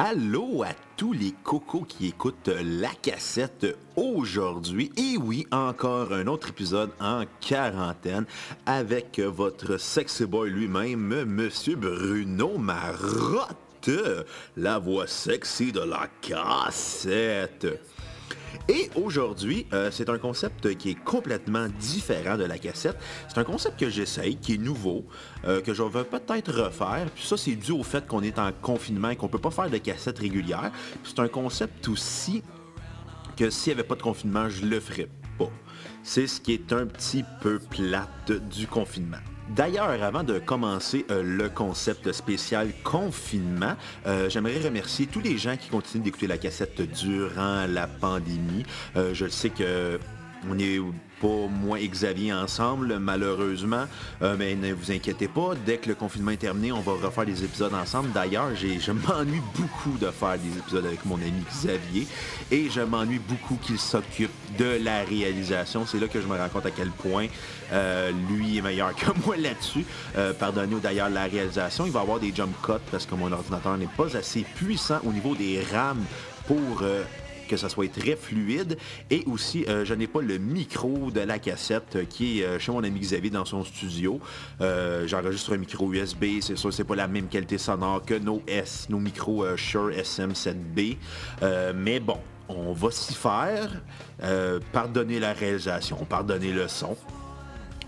Allô à tous les cocos qui écoutent la cassette aujourd'hui. Et oui, encore un autre épisode en quarantaine avec votre sexy boy lui-même, Monsieur Bruno Marotte, la voix sexy de la cassette. Et aujourd'hui, euh, c'est un concept qui est complètement différent de la cassette. C'est un concept que j'essaye, qui est nouveau, euh, que je vais peut-être refaire. Puis ça, c'est dû au fait qu'on est en confinement et qu'on peut pas faire de cassette régulière. C'est un concept aussi que s'il n'y avait pas de confinement, je le ferais pas. C'est ce qui est un petit peu plate du confinement. D'ailleurs, avant de commencer euh, le concept spécial confinement, euh, j'aimerais remercier tous les gens qui continuent d'écouter la cassette durant la pandémie. Euh, je sais que on est pas moi et Xavier ensemble, malheureusement. Euh, mais ne vous inquiétez pas, dès que le confinement est terminé, on va refaire des épisodes ensemble. D'ailleurs, je m'ennuie beaucoup de faire des épisodes avec mon ami Xavier et je m'ennuie beaucoup qu'il s'occupe de la réalisation. C'est là que je me rends compte à quel point euh, lui est meilleur que moi là-dessus. Euh, pardonnez d'ailleurs la réalisation. Il va avoir des jump cuts parce que mon ordinateur n'est pas assez puissant au niveau des RAM pour que ça soit très fluide. Et aussi, euh, je n'ai pas le micro de la cassette euh, qui est euh, chez mon ami Xavier dans son studio. J'enregistre un micro USB, c'est sûr, c'est pas la même qualité sonore que nos S, nos micros Shure SM7B. mais bon, on va s'y faire. pardonner la réalisation, pardonner le son.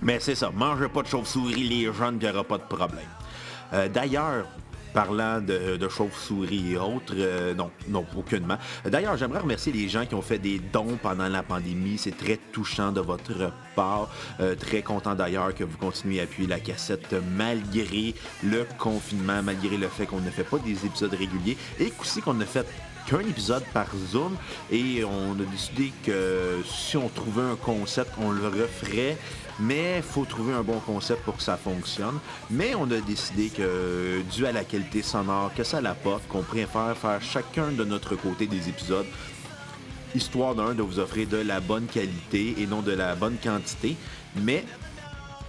Mais c'est ça, mangez pas de chauve-souris les jeunes, il n'y aura pas de problème. D'ailleurs, parlant de, chauves-souris et autres. Euh, non, non, aucunement. D'ailleurs, j'aimerais remercier les gens qui ont fait des dons pendant la pandémie. C'est très touchant de votre part. Euh, très content d'ailleurs que vous continuez à appuyer la cassette malgré le confinement, malgré le fait qu'on ne fait pas des épisodes réguliers et aussi qu'on ne fait qu'un épisode par Zoom et on a décidé que si on trouvait un concept, on le referait mais il faut trouver un bon concept pour que ça fonctionne. Mais on a décidé que, dû à la qualité sonore que ça l'apporte, qu'on préfère faire chacun de notre côté des épisodes histoire d'un de vous offrir de la bonne qualité et non de la bonne quantité. Mais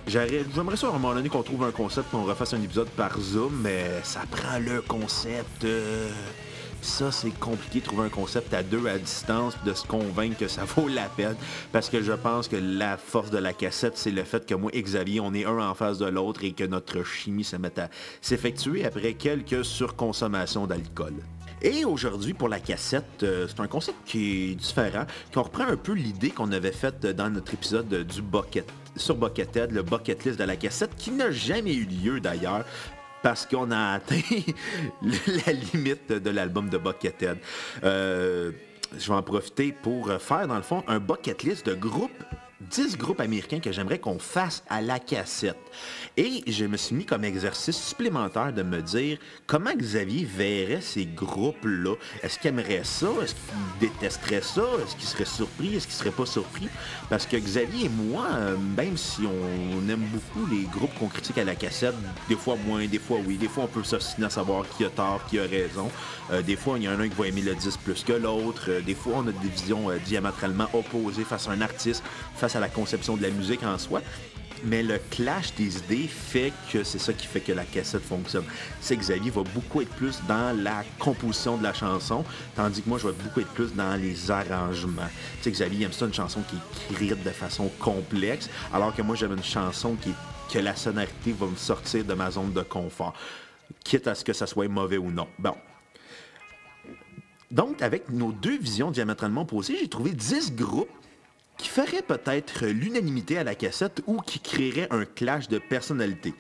j'aimerais ça à un moment donné qu'on trouve un concept, qu'on refasse un épisode par Zoom, mais ça prend le concept. Euh, ça, c'est compliqué de trouver un concept à deux à distance, de se convaincre que ça vaut la peine. Parce que je pense que la force de la cassette, c'est le fait que moi et Xavier, on est un en face de l'autre et que notre chimie se met à s'effectuer après quelques surconsommations d'alcool. Et aujourd'hui, pour la cassette, euh, c'est un concept qui est différent, qu'on reprend un peu l'idée qu'on avait faite dans notre épisode du Bucket sur Buckethead, le bucket list de la cassette, qui n'a jamais eu lieu d'ailleurs, parce qu'on a atteint la limite de l'album de Buckethead. Euh, je vais en profiter pour faire, dans le fond, un bucket list de groupes 10 groupes américains que j'aimerais qu'on fasse à la cassette. Et je me suis mis comme exercice supplémentaire de me dire comment Xavier verrait ces groupes-là? Est-ce qu'il aimerait ça? Est-ce qu'il détesterait ça? Est-ce qu'il serait surpris? Est-ce qu'il serait pas surpris? Parce que Xavier et moi, euh, même si on aime beaucoup les groupes qu'on critique à la cassette, des fois moins, des fois oui, des fois on peut s'obstiner à savoir qui a tort, qui a raison. Euh, des fois, il y en a un qui va aimer le 10 plus que l'autre. Euh, des fois, on a des visions diamétralement opposées face à un artiste, face à la conception de la musique en soi. Mais le clash des idées fait que c'est ça qui fait que la cassette fonctionne. C'est que Xavier va beaucoup être plus dans la composition de la chanson, tandis que moi, je vais beaucoup être plus dans les arrangements. Tu sais, Xavier aime ça une chanson qui est écrite de façon complexe, alors que moi, j'aime une chanson qui que la sonorité va me sortir de ma zone de confort, quitte à ce que ça soit mauvais ou non. Bon, donc, avec nos deux visions diamétralement opposées, j'ai trouvé 10 groupes qui ferait peut-être l'unanimité à la cassette ou qui créerait un clash de personnalité.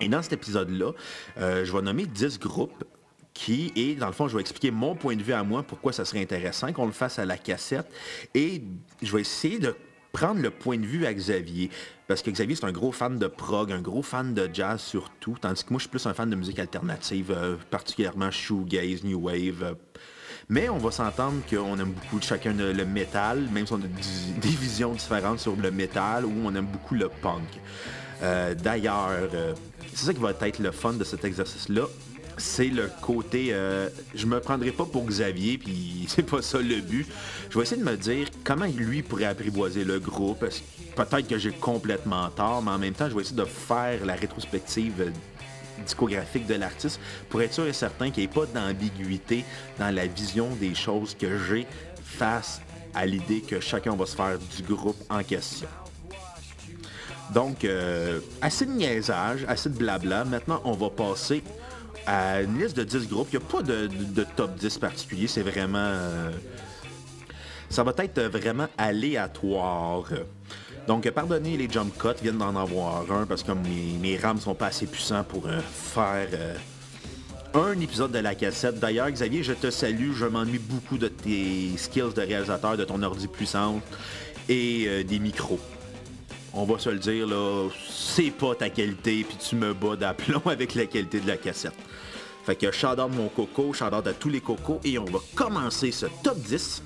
Et dans cet épisode-là, euh, je vais nommer 10 groupes qui, et dans le fond, je vais expliquer mon point de vue à moi, pourquoi ça serait intéressant qu'on le fasse à la cassette. Et je vais essayer de prendre le point de vue à Xavier. Parce que Xavier, c'est un gros fan de prog, un gros fan de jazz surtout. Tandis que moi, je suis plus un fan de musique alternative, euh, particulièrement shoegaze, new wave. Euh, mais on va s'entendre qu'on aime beaucoup chacun le métal, même si on a des visions différentes sur le métal, ou on aime beaucoup le punk. Euh, d'ailleurs, euh, c'est ça qui va être le fun de cet exercice-là. C'est le côté, euh, je me prendrai pas pour Xavier, puis c'est pas ça le but. Je vais essayer de me dire comment lui pourrait apprivoiser le groupe. Peut-être que j'ai complètement tort, mais en même temps, je vais essayer de faire la rétrospective discographique de l'artiste pour être sûr et certain qu'il n'y ait pas d'ambiguïté dans la vision des choses que j'ai face à l'idée que chacun va se faire du groupe en question. Donc, euh, assez de niaisage, assez de blabla. Maintenant, on va passer à une liste de 10 groupes. Il n'y a pas de, top 10 particulier. C'est vraiment... Euh, ça va être vraiment aléatoire. Donc, pardonnez les jump cuts, viennent d'en avoir un parce que mes, mes rames sont pas assez puissants pour euh, faire un épisode de la cassette. D'ailleurs, Xavier, je te salue. Je m'ennuie beaucoup de tes skills de réalisateur, de ton ordi puissante et des micros on va se le dire, là, c'est pas ta qualité, puis tu me bats d'aplomb avec la qualité de la cassette. Fait que shout out mon coco, shout out à tous les cocos, et on va commencer ce top 10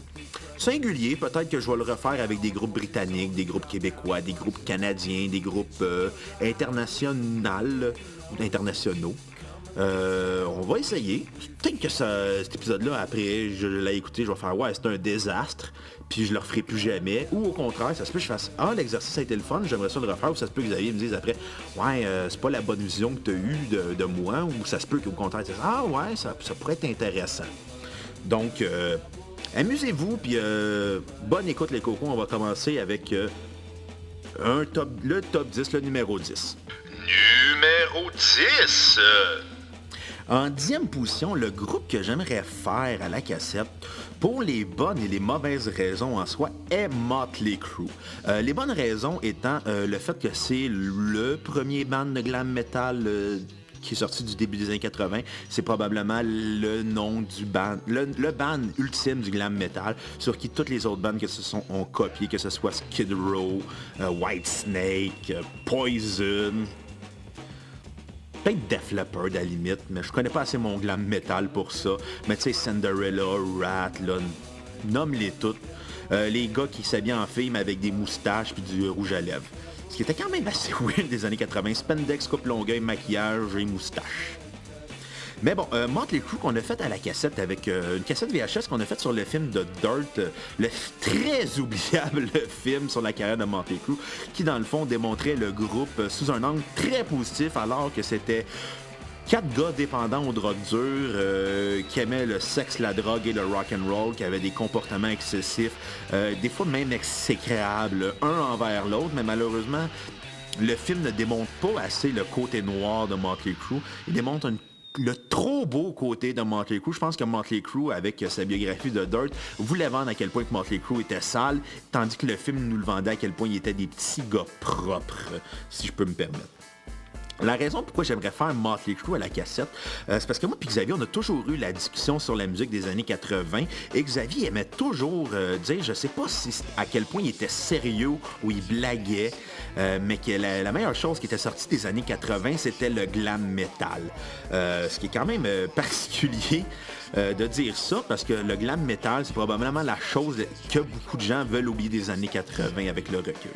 singulier. Peut-être que je vais le refaire avec des groupes britanniques, des groupes québécois, des groupes canadiens, des groupes euh, internationaux ou internationaux. Euh, on va essayer. Peut-être que cet épisode-là, après, je l'ai écouté, je vais faire Ouais, c'est un désastre puis je le referai plus jamais. Ou au contraire, ça se peut que je fasse Ah, l'exercice a été le fun, j'aimerais ça le refaire, ou ça se peut que Xavier me dise après Ouais, euh, c'est pas la bonne vision que tu as eue de, moi, ou ça se peut qu'au contraire, tu Ah ouais, ça, pourrait être intéressant. Donc, euh, amusez-vous, puis euh, bonne écoute les cocos, on va commencer avec un top, le top 10, le numéro 10. Numéro 10 En dixième position, le groupe que j'aimerais faire à la cassette, pour les bonnes et les mauvaises raisons en soi, est Motley Crue. Euh, les bonnes raisons étant euh, le fait que c'est le premier band de glam metal euh, qui est sorti du début des années 80. C'est probablement le nom du band, le, band ultime du glam metal, sur qui toutes les autres bandes que ce sont ont copié, que ce soit Skid Row, White Snake, Poison, peut-être Def Leppard à la limite, mais je connais pas assez mon glam metal pour ça. Mais tu sais, Cinderella, Rat, là, nomme-les toutes. Euh, les gars qui s'habillent en film avec des moustaches puis du rouge à lèvres. Qui était quand même assez weird des années 80. Spandex, coupe longueuil, maquillage et moustache. Mais bon, euh, Crue qu'on a fait à la cassette avec euh, une cassette VHS qu'on a faite sur le film de Dirt, euh, le très oubliable film sur la carrière de Motley Crue, qui dans le fond démontrait le groupe euh, sous un angle très positif alors que c'était quatre gars dépendants aux drogues dures, qui aimaient le sexe, la drogue et le rock and roll, qui avaient des comportements excessifs, des fois même exécrables, un envers l'autre, mais malheureusement, le film ne démontre pas assez le côté noir de Motley Crue. Il démontre le trop beau côté de Motley Crue. Je pense que Motley Crue, avec sa biographie de Dirt, voulait vendre à quel point que Motley Crue était sale, tandis que le film nous le vendait à quel point il était des petits gars propres, si je peux me permettre. La raison pourquoi j'aimerais faire Motley Crue à la cassette, euh, c'est parce que moi et Xavier, on a toujours eu la discussion sur la musique des années 80 et Xavier aimait toujours euh, dire, je sais pas à quel point il était sérieux ou il blaguait, euh, mais que la, meilleure chose qui était sortie des années 80, c'était le glam metal. ce qui est quand même particulier de dire ça parce que le glam metal, c'est probablement la chose que beaucoup de gens veulent oublier des années 80 avec le recul.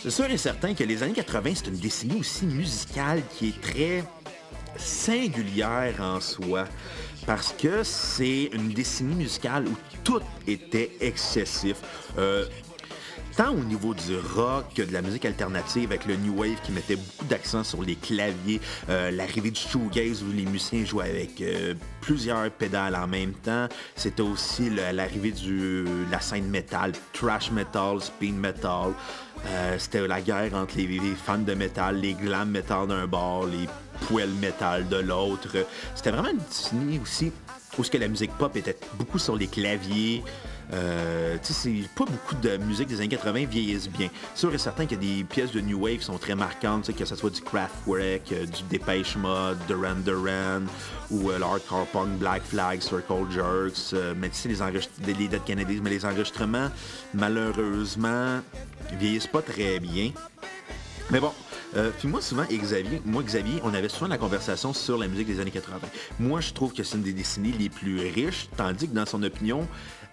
C'est sûr et certain que les années 80, c'est une décennie aussi musicale qui est très singulière en soi. Parce que c'est une décennie musicale où tout était excessif. Euh, tant au niveau du rock que de la musique alternative avec le New Wave qui mettait beaucoup d'accent sur les claviers, euh, l'arrivée du shoegaze où les musiciens jouaient avec euh, plusieurs pédales en même temps. C'était aussi l'arrivée de la scène metal, trash metal, speed metal. Euh, c'était la guerre entre les, fans de métal, les glam metal d'un bord, les poêles metal de l'autre. C'était vraiment une décennie aussi où ce que la musique pop était beaucoup sur les claviers, euh, c'est pas beaucoup de musique des années 80 vieillissent bien. Sûr et certain qu'il y a des pièces de New Wave qui sont très marquantes, que ce soit du Kraftwerk, euh, du Depeche Mode, Duran Duran, ou euh, l'hardcore punk, Black Flag, Circle Jerks, mais tu sais, les, les Dead Kennedys, mais les enregistrements, malheureusement, vieillissent pas très bien. Mais bon, puis moi, souvent, Xavier, moi, Xavier, on avait souvent la conversation sur la musique des années 80. Moi, je trouve que c'est une des décennies les plus riches, tandis que dans son opinion,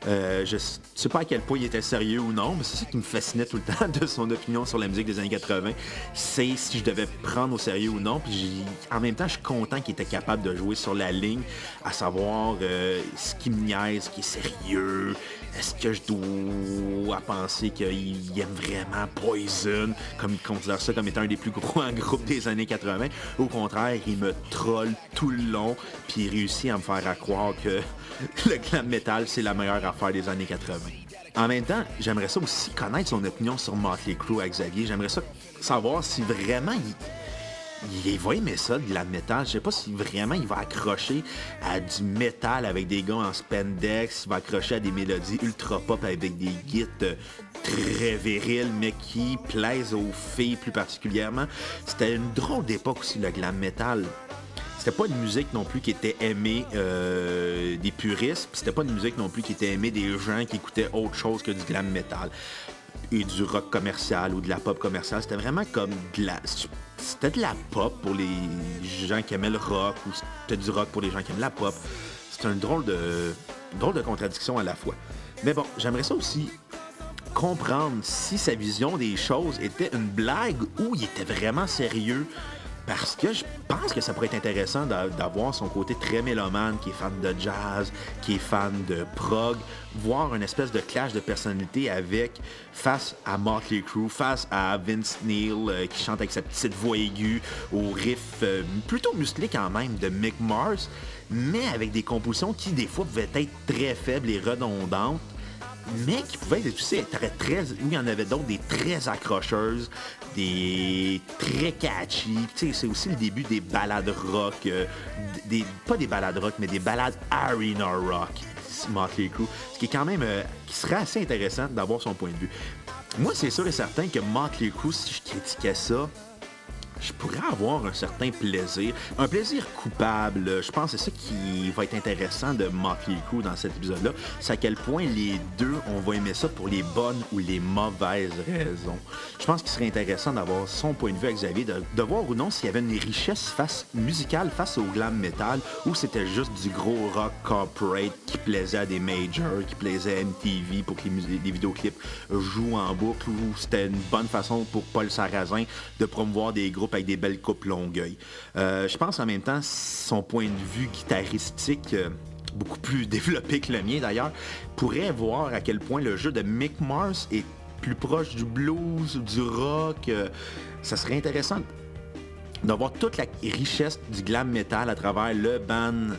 euh, je sais pas à quel point il était sérieux ou non, mais c'est ça qui me fascinait tout le temps de son opinion sur la musique des années 80. C'est si je devais prendre au sérieux ou non. Puis en même temps, je suis content qu'il était capable de jouer sur la ligne, à savoir euh, ce qui me niaise, ce qui est sérieux. Est-ce que je dois penser qu'il aime vraiment Poison, comme il considère ça comme étant un des plus gros groupes des années 80. Au contraire, il me troll tout le long, puis il réussit à me faire croire que le glam metal, c'est la meilleure affaire des années 80. En même temps, j'aimerais ça aussi connaître son opinion sur Motley Crue à Xavier. J'aimerais ça savoir si vraiment il, il va aimer ça, de la métal. Je sais pas si vraiment il va accrocher à du métal avec des gars en spandex, il va accrocher à des mélodies ultra pop avec des guides très virils, mais qui plaisent aux filles plus particulièrement. C'était une drôle d'époque aussi, le glam metal c'était pas une musique non plus qui était aimée euh, des puristes, c'était pas une musique non plus qui était aimée des gens qui écoutaient autre chose que du glam metal et du rock commercial ou de la pop commerciale. C'était vraiment comme de la... C'était de la pop pour les gens qui aimaient le rock ou c'était du rock pour les gens qui aiment la pop. C'était un drôle de, drôle de contradiction à la fois. Mais bon, j'aimerais ça aussi comprendre si sa vision des choses était une blague ou il était vraiment sérieux parce que je pense que ça pourrait être intéressant d'avoir son côté très mélomane, qui est fan de jazz, qui est fan de prog, voir une espèce de clash de personnalité avec, face à Motley Crue, face à Vince Neil, euh, qui chante avec sa petite voix aiguë, au riff euh, plutôt musclé quand même de Mick Mars, mais avec des compositions qui des fois pouvaient être très faibles et redondantes mais qui pouvaient être aussi très, très, il y en avait d'autres, des très accrocheuses, des très catchy. c'est aussi le début des balades rock, euh, des, pas des balades rock, mais des balades arena rock, Motley Crue, ce qui est quand même, euh, qui serait assez intéressant d'avoir son point de vue. Moi, c'est sûr et certain que Motley Crue, si je critiquais ça, je pourrais avoir un certain plaisir, un plaisir coupable. Je pense que c'est ça qui va être intéressant de Motley Crue dans cet épisode-là, c'est à quel point les deux, on va aimer ça pour les bonnes ou les mauvaises raisons. Je pense qu'il serait intéressant d'avoir son point de vue à Xavier, de, voir ou non s'il y avait une richesse face, musicale face au glam metal ou c'était juste du gros rock corporate qui plaisait à des majors, qui plaisait à MTV pour que les, les vidéoclips jouent en boucle ou c'était une bonne façon pour Paul Sarrazin de promouvoir des avec des belles coupes longueuil. Euh, je pense en même temps, son point de vue guitaristique, euh, beaucoup plus développé que le mien d'ailleurs, pourrait voir à quel point le jeu de Mick Mars est plus proche du blues, du rock. Euh, ça serait intéressant d'avoir toute la richesse du glam metal à travers le band,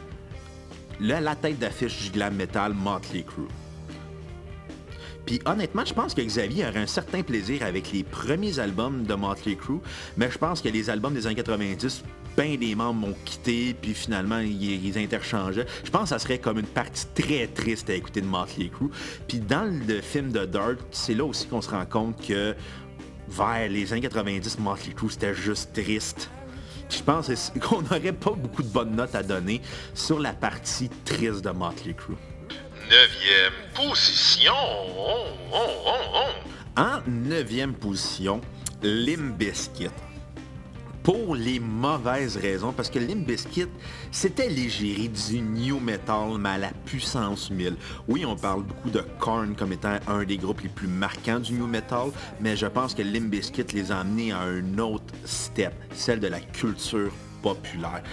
la tête d'affiche du glam metal Motley Crue. Puis honnêtement, je pense que Xavier aurait un certain plaisir avec les premiers albums de Motley Crue, mais je pense que les albums des années 90, ben des membres m'ont quitté, puis finalement, ils, interchangeaient. Je pense que ça serait comme une partie très triste à écouter de Motley Crue. Puis dans le film de Dark, c'est là aussi qu'on se rend compte que vers les années 90, Motley Crue, c'était juste triste. Je pense qu'on n'aurait pas beaucoup de bonnes notes à donner sur la partie triste de Motley Crue. Neuvième position. En neuvième position, Limbiskit. Pour les mauvaises raisons, parce que Limbiskit, c'était l'égérie du new metal, mais à la puissance 1000. Oui, on parle beaucoup de Korn comme étant un des groupes les plus marquants du new metal, mais je pense que Limbiskit les a amenés à un autre step, celle de la culture populaire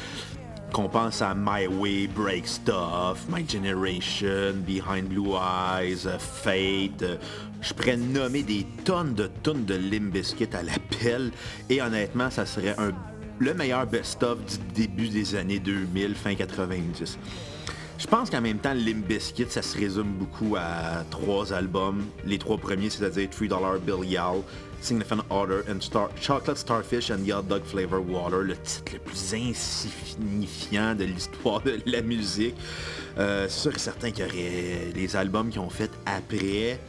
qu'on pense à My Way, Break Stuff, My Generation, Behind Blue Eyes, Fate. Je pourrais nommer des tonnes de tonnes de Limbiskit à l'appel et honnêtement, ça serait le meilleur best-of du début des années 2000, fin 90. Je pense qu'en même temps, Limp Bizkit, ça se résume beaucoup à trois albums. Les trois premiers, c'est-à-dire $3 Bill Yal, Significant Order and Star Chocolate Starfish and Hot Dog Flavor Water, le titre le plus insignifiant de l'histoire de la musique. Euh, c'est sûr et certain qu'il y aurait les albums qui ont fait après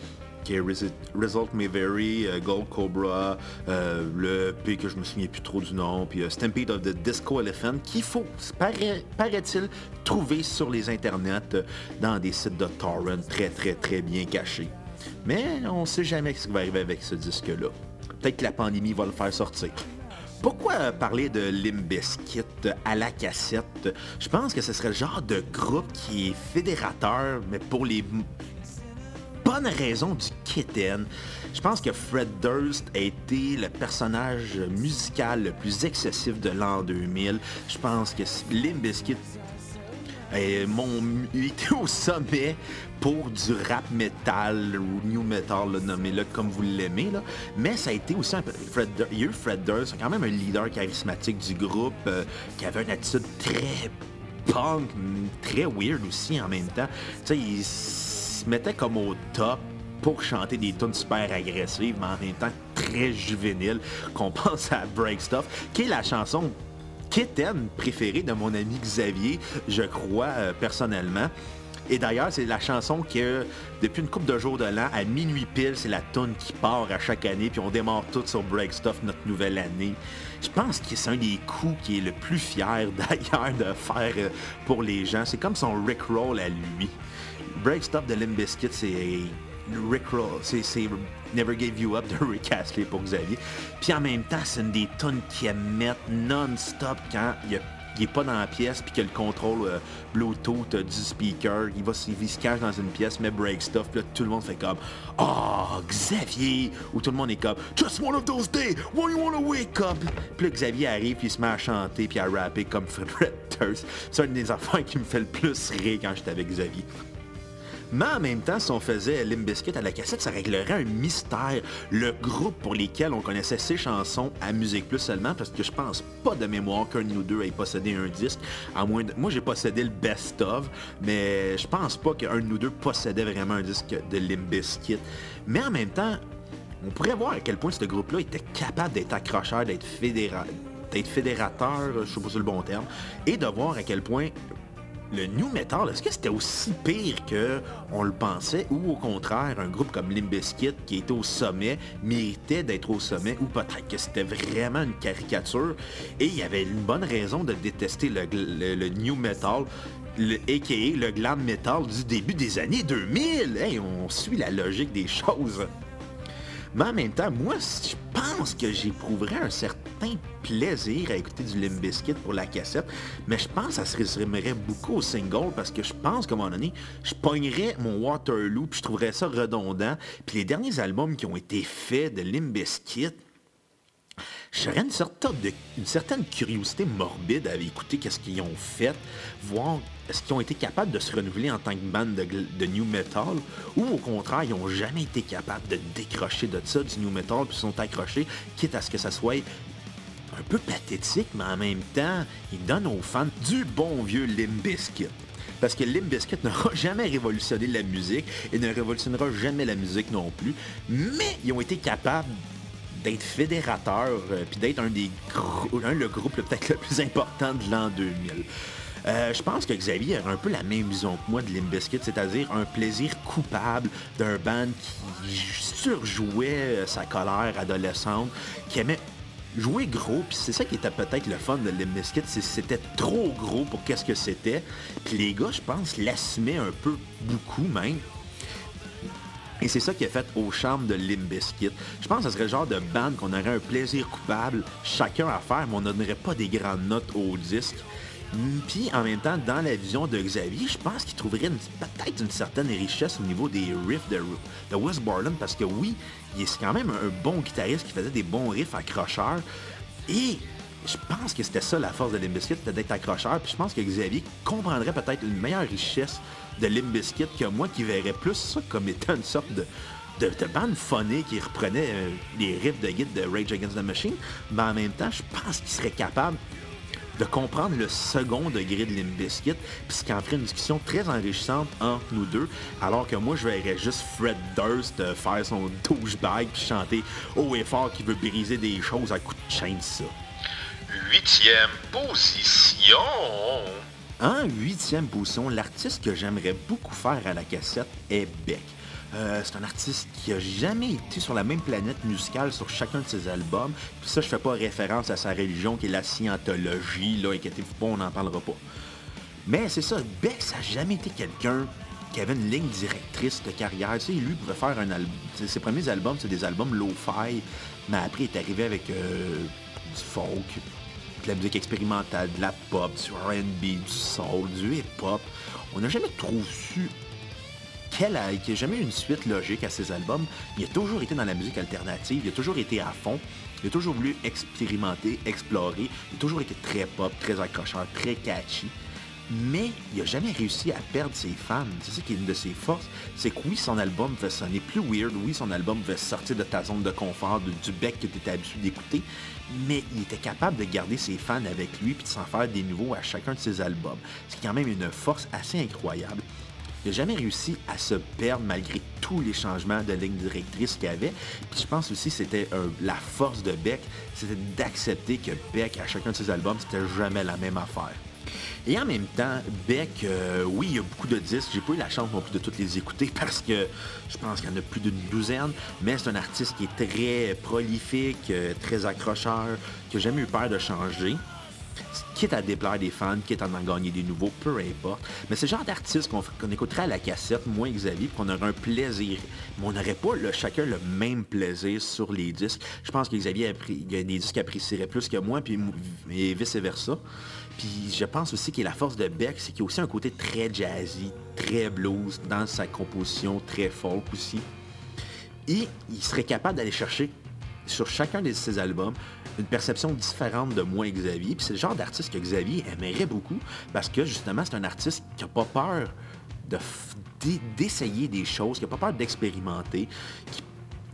qui Result May Vary, euh, Gold Cobra, euh, le P que je me souviens plus trop du nom, puis Stampede of the Disco Elephant, qu'il faut, paraît-il, trouver sur les internets dans des sites de torrent très très très bien cachés. Mais on ne sait jamais ce qui va arriver avec ce disque-là. Peut-être que la pandémie va le faire sortir. Pourquoi parler de Limbiskit à la cassette? Je pense que ce serait le genre de groupe qui est fédérateur, mais pour les bonne raison du kitten. Je pense que Fred Durst a été le personnage musical le plus excessif de l'an 2000. Je pense que Limp Bizkit Et mon, il était au sommet pour du rap metal ou new metal, nommez-le comme vous l'aimez. Mais ça a été aussi un peu... Fred, il y a eu Fred Durst, quand même un leader charismatique du groupe, euh, qui avait une attitude très punk, très weird aussi en même temps. Tu sais, il se mettait comme au top pour chanter des tunes super agressives, mais en même temps très juvéniles, qu'on pense à Break Stuff, qui est la chanson Kitten préférée de mon ami Xavier, je crois, euh, personnellement. Et d'ailleurs, c'est la chanson que, depuis une couple de jours de l'an, à minuit pile, c'est la tune qui part à chaque année, puis on démarre tout sur Break Stuff notre nouvelle année. Je pense que c'est un des coups qui est le plus fier d'ailleurs de faire euh, pour les gens. C'est comme son Rick Roll à lui. Break Stuff de Limp Bizkit, c'est Rick Roll, c'est Never Gave You Up de Rick Astley pour Xavier. Puis en même temps, c'est une des tonnes qui émettent non-stop quand il n'est pas dans la pièce puis que le contrôle euh, Bluetooth du speaker, il, va, il se cache dans une pièce, met break stuff, puis là, tout le monde fait comme « Oh, Xavier! » Ou tout le monde est comme « Just one of those days, when you wanna wake up! » Puis là, Xavier arrive, puis il se met à chanter, puis à rapper comme Fred Durst. C'est une des affaires qui me fait le plus rire quand j'étais avec Xavier. Mais en même temps, si on faisait Limbiskit à la cassette, ça réglerait un mystère. Le groupe pour lesquels on connaissait ces chansons à Musique Plus seulement, parce que je pense pas de mémoire qu'un nous deux ait possédé un disque. Moi, j'ai possédé le Best of, mais je pense pas qu'un nous deux possédait vraiment un disque de Limbiskit. Mais en même temps, on pourrait voir à quel point ce groupe-là était capable d'être accrocheur, d'être fédérateur, je sais pas si le bon terme, et de voir à quel point le new metal, est-ce que c'était aussi pire que on le pensait ou au contraire, un groupe comme Limp Bizkit qui était au sommet méritait d'être au sommet ou peut-être que c'était vraiment une caricature et il y avait une bonne raison de détester le, new metal le, a.k.a. le glam metal du début des années 2000. Hey, on suit la logique des choses. Mais en même temps, moi, je pense que j'éprouverais un certain plaisir à écouter du Limp Bizkit pour la cassette, mais je pense que ça se résumerait beaucoup au single parce que je pense qu'à un moment donné, je pognerais mon Waterloo puis je trouverais ça redondant. Puis les derniers albums qui ont été faits de Limp Bizkit, J'aurais une, une, certaine curiosité morbide à écouter qu'est-ce qu'ils ont fait, voir est-ce qu'ils ont été capables de se renouveler en tant que band de, new metal, ou au contraire, ils n'ont jamais été capables de décrocher de ça, du new metal, puis sont accrochés, quitte à ce que ça soit un peu pathétique, mais en même temps, ils donnent aux fans du bon vieux Limp Bizkit. Parce que Limp Bizkit n'aura jamais révolutionné la musique et ne révolutionnera jamais la musique non plus, mais ils ont été capables d'être fédérateurs, euh, puis d'être un des un le groupe peut-être le plus important de l'an 2000. Euh, je pense que Xavier a un peu la même vision que moi de Limp Bizkit, c'est-à-dire un plaisir coupable d'un band qui surjouait euh, sa colère adolescente, qui aimait jouer gros, puis c'est ça qui était peut-être le fun de Limp Bizkit, c'était trop gros pour qu'est-ce que c'était. Puis les gars, je pense, l'assumaient un peu beaucoup même. Et c'est ça qui est fait au charme de Limp Bizkit. Je pense que ce serait le genre de band qu'on aurait un plaisir coupable chacun à faire, mais on ne donnerait pas des grandes notes au disque. Puis en même temps, dans la vision de Xavier, je pense qu'il trouverait peut-être une certaine richesse au niveau des riffs de, de Wes Borland, parce que oui, il quand même un bon guitariste qui faisait des bons riffs accrocheurs. Et je pense que c'était ça la force de Limp Bizkit, d'être accrocheur. Puis je pense que Xavier comprendrait peut-être une meilleure richesse de Limp Bizkit que moi qui verrais plus ça comme étant une sorte de, de, de bande phonée qui reprenait euh, les riffs de guide de Rage Against the Machine. Mais en même temps, je pense qu'il serait capable de comprendre le second degré de Limp Bizkit, puis ce qui en ferait une discussion très enrichissante entre nous deux, alors que moi, je verrais juste Fred Durst euh, faire son douchebag puis chanter haut et fort qui veut briser des choses à coups de chaîne, ça. Huitième position. En huitième position, l'artiste que j'aimerais beaucoup faire à la cassette est Beck. Euh, c'est un artiste qui a jamais été sur la même planète musicale sur chacun de ses albums. Puis ça, je fais pas référence à sa religion qui est la scientologie. Là, inquiétez-vous pas, on n'en parlera pas. Mais c'est ça, Beck, ça n'a jamais été quelqu'un qui avait une ligne directrice de carrière. Tu sais, lui pouvait faire un album. Ses premiers albums, c'est des albums low-fi. Mais après, il est arrivé avec euh, du folk, de la musique expérimentale, de la pop, du R&B, du soul, du hip-hop. On n'a jamais trop su quelle a, n'a jamais eu une suite logique à ses albums. Il a toujours été dans la musique alternative, il a toujours été à fond, il a toujours voulu expérimenter, explorer, il a toujours été très pop, très accrocheur, très catchy. Mais il n'a jamais réussi à perdre ses fans. C'est ça qui est une de ses forces. C'est que oui, son album va sonner plus weird, oui, son album va sortir de ta zone de confort, du bec que tu étais habitué d'écouter, mais il était capable de garder ses fans avec lui et de s'en faire des nouveaux à chacun de ses albums. C'est quand même une force assez incroyable. Il n'a jamais réussi à se perdre malgré tous les changements de ligne directrice qu'il y avait. Puis je pense aussi que c'était la force de Beck, c'était d'accepter que Beck, à chacun de ses albums, c'était jamais la même affaire. Et en même temps, Beck, euh, oui, il y a beaucoup de disques. J'ai pas eu la chance de toutes les écouter parce que je pense qu'il y en a plus d'une douzaine. Mais c'est un artiste qui est très prolifique, euh, très accrocheur, qui n'a jamais eu peur de changer. Quitte à déplaire des fans, quitte à en gagner des nouveaux, peu importe. Mais c'est le genre d'artiste qu'on écouterait à la cassette, moi et Xavier, qu'on aurait un plaisir. Mais on n'aurait pas chacun le même plaisir sur les disques. Je pense que Xavier a, des disques apprécierait plus que moi, puis et vice-versa. Puis je pense aussi que la force de Beck, c'est qu'il y a aussi un côté très jazzy, très blues dans sa composition, très folk aussi. Et il serait capable d'aller chercher sur chacun de ses albums une perception différente de moi et Xavier. Puis c'est le genre d'artiste que Xavier aimerait beaucoup parce que justement, c'est un artiste qui n'a pas peur d'essayer des choses, qui n'a pas peur d'expérimenter,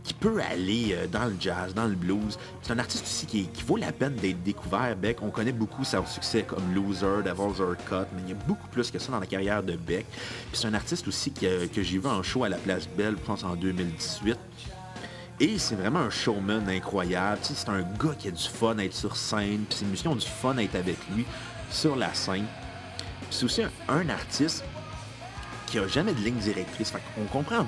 qui peut aller euh, dans le jazz, dans le blues. C'est un artiste aussi qui, vaut la peine d'être découvert. Beck, on connaît beaucoup son succès comme Loser, Devil's Cut, mais il y a beaucoup plus que ça dans la carrière de Beck. c'est un artiste aussi que, j'ai vu en show à la Place Belle, je pense en 2018. Et c'est vraiment un showman incroyable. c'est un gars qui a du fun à être sur scène. Puis c'est une mission du fun à être avec lui sur la scène. c'est aussi un, artiste qui a jamais de ligne directrice. Fait on comprend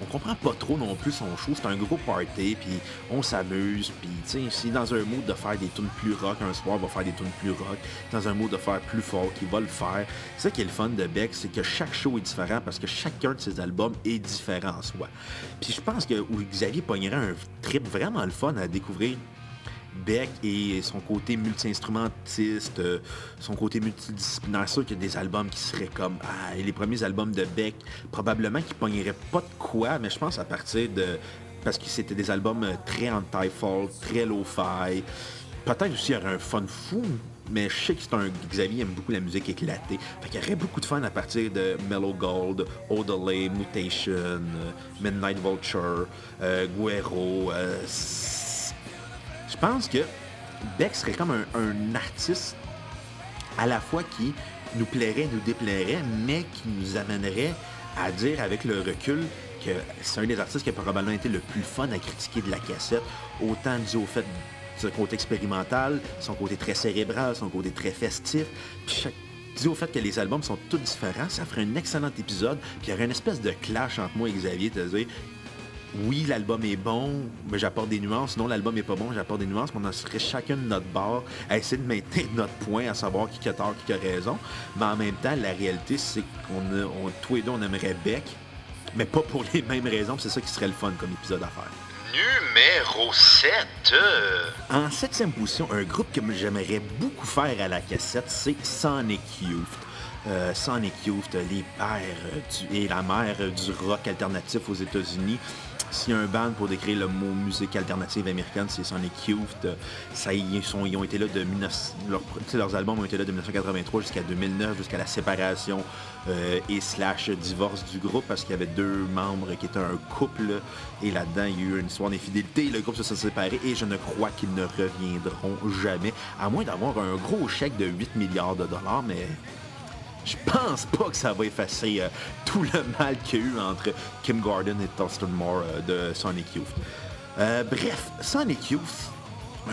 on comprend pas trop non plus son show. C'est un gros party, puis on s'amuse. Puis, tu sais, si dans un mood de faire des tunes plus rock, un soir, va faire des tunes plus rock. Dans un mood de faire plus fort, il va le faire. C'est ça qui est le fun de Beck, c'est que chaque show est différent parce que chacun de ses albums est différent en soi. Puis je pense que Xavier pognerait un trip vraiment le fun à découvrir Beck et son côté multi-instrumentiste, euh, son côté multidisciplinaire. Sûr qu'il y a des albums qui seraient comme ah, les premiers albums de Beck, probablement qui pogneraient pas de quoi, mais je pense à partir de. Parce que c'était des albums euh, très anti-folk, très low-fi. Peut-être aussi il y aurait un fun fou, mais je sais que c'est. Xavier aime beaucoup la musique éclatée. Fait qu'il y aurait beaucoup de fun à partir de Mellow Gold, Odelay, Mutation, euh, Midnight Vulture, Guerrero. Je pense que Beck serait comme un, artiste à la fois qui nous plairait, nous déplairait, mais qui nous amènerait à dire avec le recul que c'est un des artistes qui a probablement été le plus fun à critiquer de la cassette, autant dû au fait de son côté expérimental, son côté très cérébral, son côté très festif, puis au fait que les albums sont tous différents, ça ferait un excellent épisode, puis il y aurait une espèce de clash entre moi et Xavier, de dire oui, l'album est bon, mais j'apporte des nuances. Non, l'album est pas bon, j'apporte des nuances. Mais on en serait chacun de notre bord à essayer de maintenir notre point, à savoir qui a tort, qui a raison. Mais en même temps, la réalité, c'est qu'on on, tous les deux, on aimerait Beck, mais pas pour les mêmes raisons. C'est ça qui serait le fun comme épisode à faire. Numéro 7. En septième position, un groupe que j'aimerais beaucoup faire à la cassette, c'est Sonic Youth. Euh, Sonic Youth, les pères et la mère du rock alternatif aux États-Unis. S'il y a un band pour décrire le mot musique alternative américaine, c'est Sonic Youth. Ça, ils, ils ont été là de 19, leurs albums ont été là de 1983 jusqu'à 2009, jusqu'à la séparation euh, et slash divorce du groupe parce qu'il y avait deux membres qui étaient un couple et là-dedans il y a eu une histoire d'infidélité. Le groupe se sont séparés et je ne crois qu'ils ne reviendront jamais, à moins d'avoir un gros chèque de 8 milliards de dollars, mais je pense pas que ça va effacer euh, tout le mal qu'il y a eu entre Kim Gordon et Thurston Moore euh, de Sonic Youth. Euh, bref, Sonic Youth,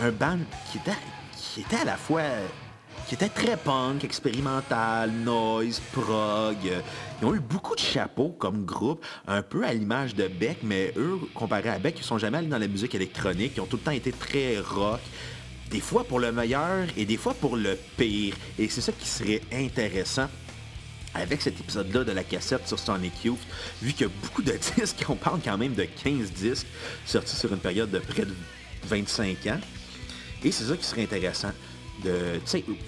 un band qui était, qui était à la fois qui était très punk, expérimental, noise, prog. Ils ont eu beaucoup de chapeaux comme groupe, un peu à l'image de Beck, mais eux, comparé à Beck, ils sont jamais allés dans la musique électronique. Ils ont tout le temps été très rock des fois pour le meilleur et des fois pour le pire. Et c'est ça qui serait intéressant avec cet épisode-là de la cassette sur Sonic Youth, vu qu'il y a beaucoup de disques, on parle quand même de 15 disques sortis sur une période de près de 25 ans. Et c'est ça qui serait intéressant. De,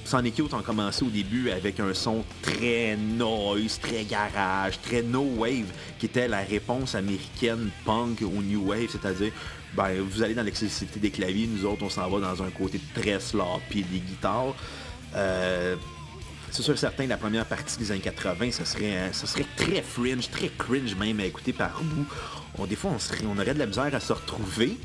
Sonic Youth ont commencé au début avec un son très noise, très garage, très no wave, qui était la réponse américaine punk au new wave, c'est-à-dire ben, vous allez dans l'excessivité des claviers, nous autres on s'en va dans un côté très sloppy des guitares. Euh, c'est sûr certain, la première partie des années 80, ça serait, ça serait très fringe, très cringe même à écouter par bout. On, des fois, on, aurait de la misère à se retrouver,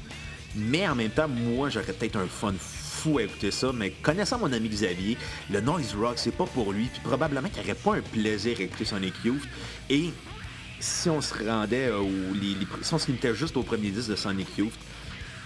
mais en même temps, moi, j'aurais peut-être un fun fou à écouter ça, mais connaissant mon ami Xavier, le noise rock, c'est pas pour lui, puis probablement qu'il n'aurait pas un plaisir à écouter Sonic Youth, et si on se rendait, si on se limitait juste au premier disque de Sonic Youth,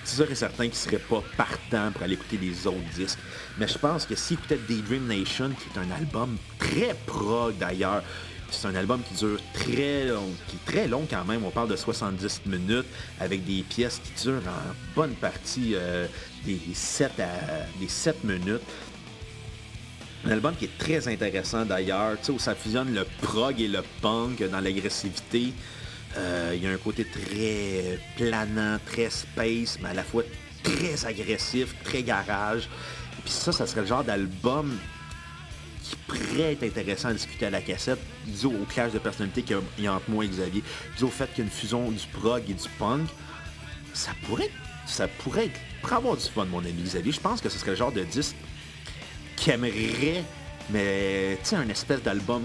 c'est sûr et certain qu'il serait pas partant pour aller écouter les autres disques. Mais je pense que s'il écoutait Daydream Nation, qui est un album très prog d'ailleurs, c'est un album qui dure très long, qui est très long quand même. On parle de 70 minutes avec des pièces qui durent en bonne partie euh, des, 7 des 7 minutes. Un album qui est très intéressant d'ailleurs, où ça fusionne le prog et le punk dans l'agressivité. Euh, il y a un côté très planant, très space, mais à la fois très agressif, très garage. Puis ça, ça serait le genre d'album qui pourrait être intéressant à discuter à la cassette, dû au clash de personnalité qu'il y a entre moi et Xavier, dû au fait qu'il y a une fusion du prog et du punk. Ça pourrait, ça pourrait être, avoir du fun, mon ami Xavier, je pense que ce serait le genre de disque qui aimerait, mais tu sais, un espèce d'album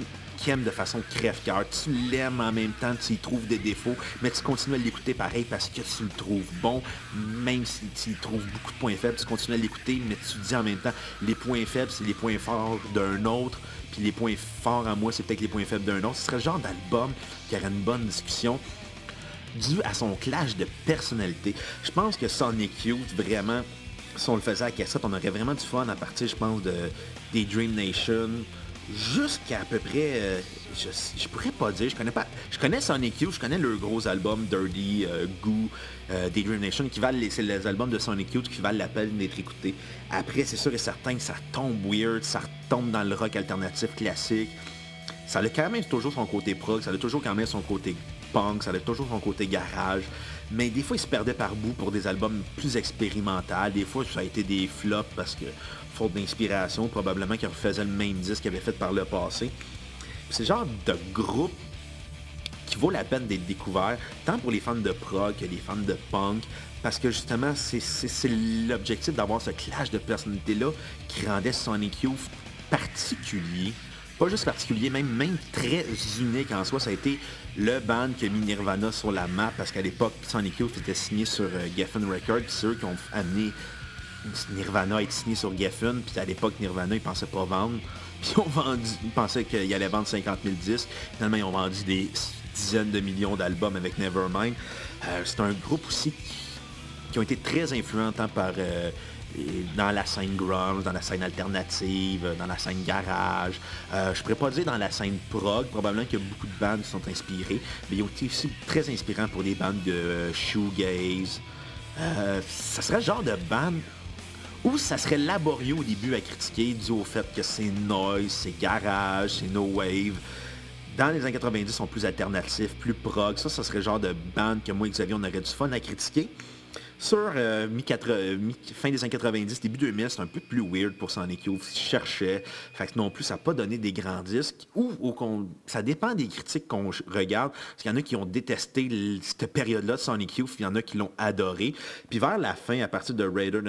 de façon crève-cœur. Tu l'aimes en même temps, tu y trouves des défauts, mais tu continues à l'écouter pareil parce que tu le trouves bon, même si tu trouves beaucoup de points faibles, tu continues à l'écouter, mais tu dis en même temps, les points faibles, c'est les points forts d'un autre, puis les points forts à moi, c'est peut-être les points faibles d'un autre. Ce serait le genre d'album qui aurait une bonne discussion dû à son clash de personnalité. Je pense que Sonic Youth, vraiment, si on le faisait à cassette, on aurait vraiment du fun à partir, je pense, de, des Dream Nation, jusqu'à à peu près, euh, je, pourrais pas dire, je connais pas, je connais Sonic Youth, je connais leur gros album Dirty, euh, Goo, euh, Nation, qui valent, c'est les albums de Sonic Youth qui valent la peine d'être écoutés. Après, c'est sûr et certain que ça tombe weird, ça retombe dans le rock alternatif classique. Ça a quand même toujours son côté prog, ça a toujours quand même son côté punk, ça a toujours son côté garage. Mais des fois, il se perdait par bout pour des albums plus expérimentaux. Des fois, ça a été des flops parce que faute d'inspiration, probablement qu'il refaisait le même disque qu'il avait fait par le passé. C'est le genre de groupe qui vaut la peine d'être découvert, tant pour les fans de prog que les fans de punk, parce que justement, c'est l'objectif d'avoir ce clash de personnalités-là qui rendait Sonic Youth particulier. Pas juste particulier, même, même très unique en soi. Ça a été le band qui a mis Nirvana sur la map, parce qu'à l'époque, Sonic Youth était signé sur euh, Geffen Records, c'est eux qui ont amené Nirvana est signé sur Geffen, puis à l'époque, Nirvana, ils pensaient pas vendre. Puis ont vendu, ils pensaient qu'ils allaient vendre 50 000 disques. Finalement, ils ont vendu des dizaines de millions d'albums avec Nevermind. Euh, c'est un groupe aussi qui, ont été très influents tant par euh, dans la scène grunge, dans la scène alternative, dans la scène garage. Euh, je pourrais pas dire dans la scène prog, probablement qu'il y a beaucoup de bandes qui sont inspirées, mais ils ont été aussi très inspirants pour des bandes de shoegaze. ça serait le genre de bande ou ça serait laborieux au début à critiquer dû au fait que c'est noise, c'est garage, c'est no wave. Dans les années 90, ils sont plus alternatifs, plus prog. Ça, ça serait le genre de band que moi et Xavier, on aurait du fun à critiquer. Sur euh, fin des années 90, début 2000, c'est un peu plus weird pour Sonic Youth. Ils cherchaient. Fait que non plus, ça n'a pas donné des grands disques. Ou, ça dépend des critiques qu'on regarde. Parce qu'il y en a qui ont détesté cette période-là de Sonic Youth, il y en a qui l'ont adoré. Puis vers la fin, à partir de Raider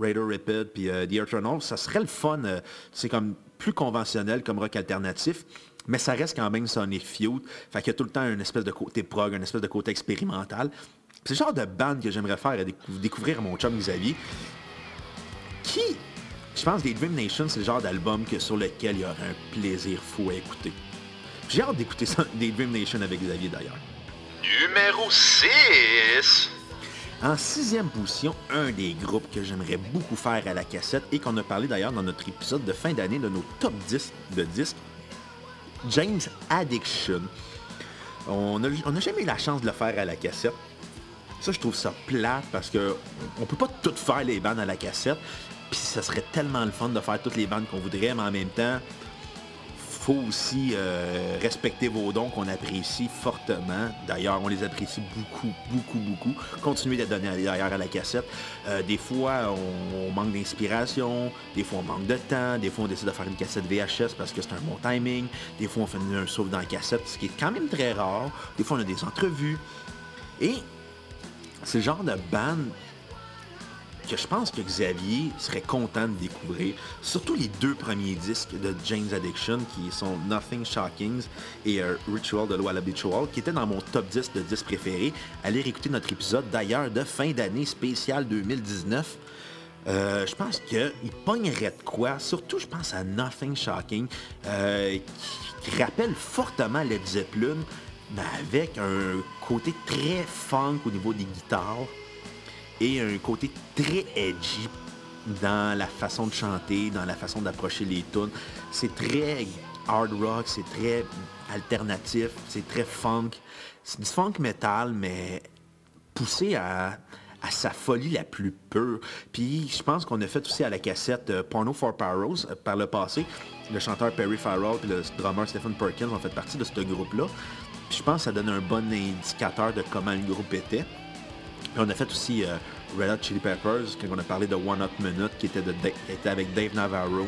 Raider Rapid puis euh, The Eternal, ça serait le fun. Euh, c'est comme plus conventionnel comme rock alternatif. Mais ça reste quand même Sonic Feud. Fait qu'il y a tout le temps une espèce de côté prog, une espèce de côté expérimental. C'est le genre de band que j'aimerais faire à découvrir à mon chum Xavier. Qui, je pense, des Dream Nation, c'est le genre d'album sur lequel il y aurait un plaisir fou à écouter. J'ai hâte d'écouter des Dream Nation avec Xavier d'ailleurs. Numéro 6 en sixième position, un des groupes que j'aimerais beaucoup faire à la cassette et qu'on a parlé d'ailleurs dans notre épisode de fin d'année de nos top 10 de disques, James Addiction. On n'a jamais eu la chance de le faire à la cassette. Ça, je trouve ça plat parce que on peut pas tout faire les bandes à la cassette. Puis ça serait tellement le fun de faire toutes les bandes qu'on voudrait, mais en même temps, faut aussi euh, respecter vos dons qu'on apprécie fortement. D'ailleurs, on les apprécie beaucoup, beaucoup, beaucoup. Continuez d'être donné d'ailleurs à la cassette. Euh, des fois, on, manque d'inspiration. Des fois, on manque de temps. Des fois, on décide de faire une cassette VHS parce que c'est un bon timing. Des fois, on fait un saut dans la cassette, ce qui est quand même très rare. Des fois, on a des entrevues. Et ce genre de band que je pense que Xavier serait content de découvrir. Surtout les deux premiers disques de James Addiction, qui sont Nothing Shockings et euh, Ritual de Loa Habitual, qui étaient dans mon top 10 de disques préférés. Allez réécouter notre épisode d'ailleurs de fin d'année spéciale 2019. Euh, je pense qu'il pognerait de quoi, surtout je pense à Nothing Shocking, euh, qui, qui, rappelle fortement Led Zeppelin, mais avec un côté très funk au niveau des guitares et un côté très edgy dans la façon de chanter, dans la façon d'approcher les tunes. C'est très hard rock, c'est très alternatif, c'est très funk. C'est du funk metal, mais poussé à, sa folie la plus pure. Puis je pense qu'on a fait aussi à la cassette euh, Porno for Pyros euh, par le passé. Le chanteur Perry Farrell et le drummer Stephen Perkins ont fait partie de ce groupe-là. Puis je pense que ça donne un bon indicateur de comment le groupe était. On a fait aussi euh, Red Hot Chili Peppers, quand on a parlé de One Hot Minute, qui était, avec Dave Navarro,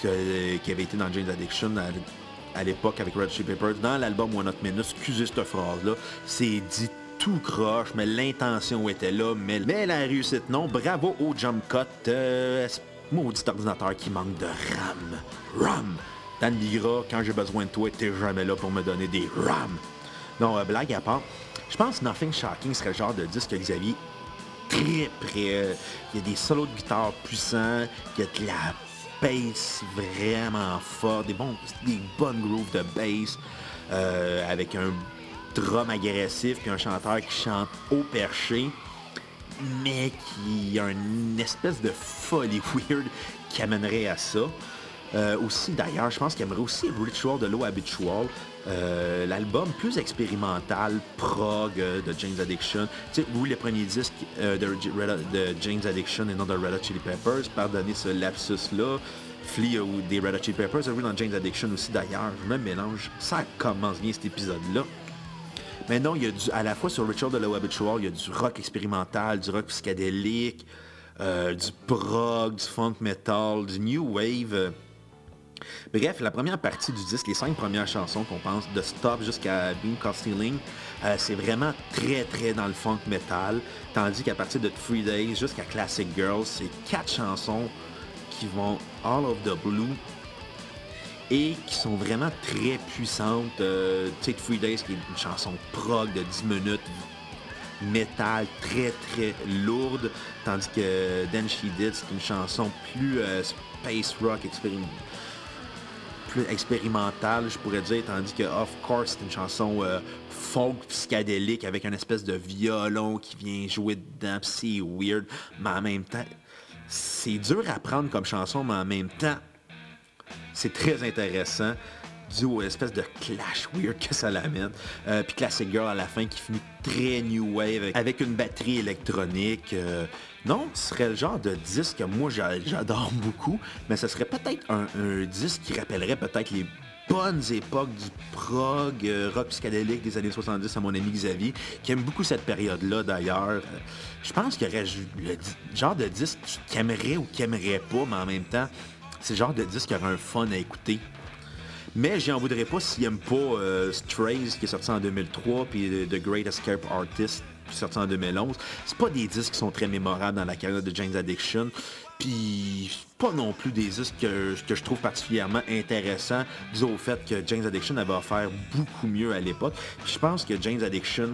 qui avait été dans James Addiction à, l'époque avec Red Hot Chili Peppers. Dans l'album One Hot Minute, excusez cette phrase-là, c'est dit tout croche, mais l'intention était là, mais, mais la réussite non. Bravo au jump cut. Euh, maudit ordinateur qui manque de RAM. RAM! Dan dira, quand j'ai besoin de toi, t'es jamais là pour me donner des RAM. Non, euh, blague à part, je pense Nothing Shocking serait le genre de disque que Xavier très près. Il y a des solos de guitare puissants, il y a de la bass vraiment forte, des, bons, des bonnes grooves de bass, euh, avec un drum agressif, puis un chanteur qui chante au perché, mais qui a une espèce de folie weird qui amènerait à ça. Euh, aussi, d'ailleurs, je pense qu'il aimerait aussi Ritual de l'eau habitual. Euh, L'album plus expérimental, prog euh, de James Addiction. Tu sais, oui, les premiers disques euh, de, James Addiction et non de Red Hot Chili Peppers. Pardonnez ce lapsus-là. Flea ou des Red Hot Chili Peppers. Oui, dans James Addiction aussi, d'ailleurs. Je me mélange. Ça commence bien cet épisode-là. Mais non, il y a du, à la fois sur Ritual de l'eau habitual, il y a du rock expérimental, du rock psychédélique, du prog, du funk metal, du new wave. Bref, la première partie du disque, les cinq premières chansons qu'on pense, de Stop jusqu'à Beam Call Stealing, euh, c'est vraiment très très dans le funk metal, tandis qu'à partir de Three Days jusqu'à Classic Girls, c'est quatre chansons qui vont all of the blue et qui sont vraiment très puissantes. Euh, tu sais, Three Days qui est une chanson prog de 10 minutes, métal très très lourde, tandis que Then She Did, c'est une chanson plus euh, space rock expérimentale expérimental, je pourrais dire, tandis que Of Course, c'est une chanson euh, folk psychédélique avec une espèce de violon qui vient jouer dedans, c'est weird, mais en même temps, c'est dur à prendre comme chanson, mais en même temps, c'est très intéressant dû aux de clash weird que ça l'amène. Euh, puis Classic Girl à la fin qui finit très new wave avec une batterie électronique. Euh, non, ce serait le genre de disque que moi j'adore beaucoup, mais ce serait peut-être un, disque qui rappellerait peut-être les bonnes époques du prog, euh, rock psychédélique des années 70 à mon ami Xavier, qui aime beaucoup cette période-là d'ailleurs. Je pense qu'il y aurait le genre de disque qu'il aimerait ou qu'il aimerait pas, mais en même temps, c'est le genre de disque qui aurait un fun à écouter. Mais j'en voudrais pas s'il aime pas euh, Strays qui est sorti en 2003 puis The Great Escape Artist qui est sorti en 2011. C'est pas des disques qui sont très mémorables dans la carrière de James Addiction. Puis pas non plus des disques que, que je trouve particulièrement intéressants dû au fait que James Addiction avait offert beaucoup mieux à l'époque. je pense que James Addiction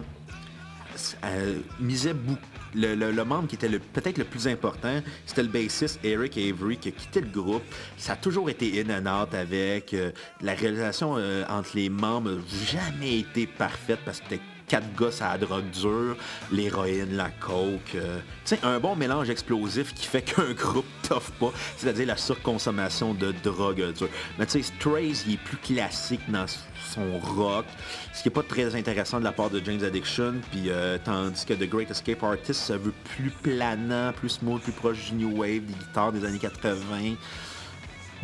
euh, misait beaucoup le, membre qui était peut-être le plus important, c'était le bassiste Eric Avery qui a quitté le groupe. Ça a toujours été in and out avec. Euh, la réalisation euh, entre les membres n'a jamais été parfaite parce que quatre gosses à la drogue dure, l'héroïne, la coke. Euh, tu sais, un bon mélange explosif qui fait qu'un groupe toffe pas, c'est-à-dire la surconsommation de drogue dure. Mais tu sais, Strays, il est plus classique dans son rock, ce qui est pas très intéressant de la part de James Addiction, puis euh, tandis que The Great Escape Artist, ça veut plus planant, plus smooth, plus proche du New Wave, des guitares des années 80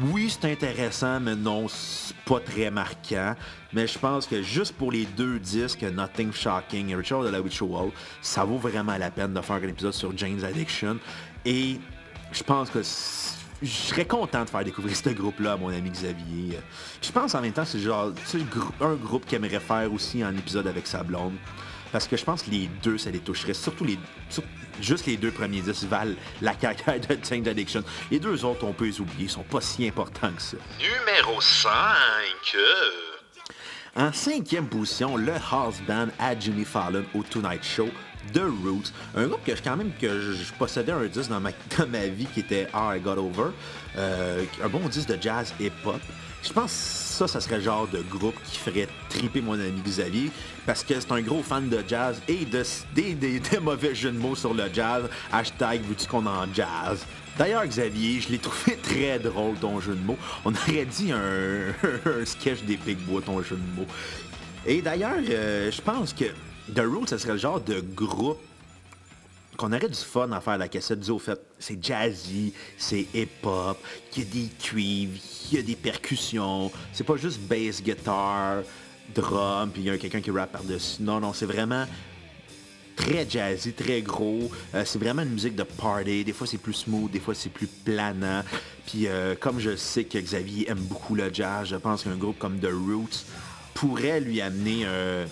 oui, c'est intéressant, mais non, c'est pas très marquant. Mais je pense que juste pour les deux disques, Nothing Shocking et Richard de la Witch Wall, ça vaut vraiment la peine de faire un épisode sur James Addiction. Et je pense que je serais content de faire découvrir ce groupe-là à mon ami Xavier. Je pense en même temps que c'est genre un groupe qu'il aimerait faire aussi un épisode avec sa blonde. Parce que je pense que les deux, ça les toucherait. Surtout les. juste les deux premiers disques valent la carrière de Tank Addiction. Les deux autres, on peut les oublier, ils sont pas si importants que ça. Numéro 5. En cinquième position, le house band à Jimmy Fallon au Tonight Show, The Roots. Un groupe que je, quand même que je, possédais un disque dans ma, ma vie qui était How I Got Over. Euh, un bon disque de jazz et pop. Je pense que ça, ça serait le genre de groupe qui ferait triper mon ami Xavier, parce que c'est un gros fan de jazz et de, des, des, mauvais jeux de mots sur le jazz. Hashtag, veux-tu qu'on en jazz? D'ailleurs, Xavier, je l'ai trouvé très drôle, ton jeu de mots. On aurait dit un, sketch des Big Bois, ton jeu de mots. Et d'ailleurs, euh, je pense que The Roots, ce serait le genre de groupe qu'on aurait du fun à faire la cassette du au fait, c'est jazzy, c'est hip-hop, il y a des cuivres, il y a des percussions, c'est pas juste bass guitar, drum, puis il y a quelqu'un qui rappe par-dessus. Non, non, c'est vraiment très jazzy, très gros. Euh, c'est vraiment une musique de party. Des fois, c'est plus smooth, des fois, c'est plus planant. Puis, euh, comme je sais que Xavier aime beaucoup le jazz, je pense qu'un groupe comme The Roots pourrait lui amener euh,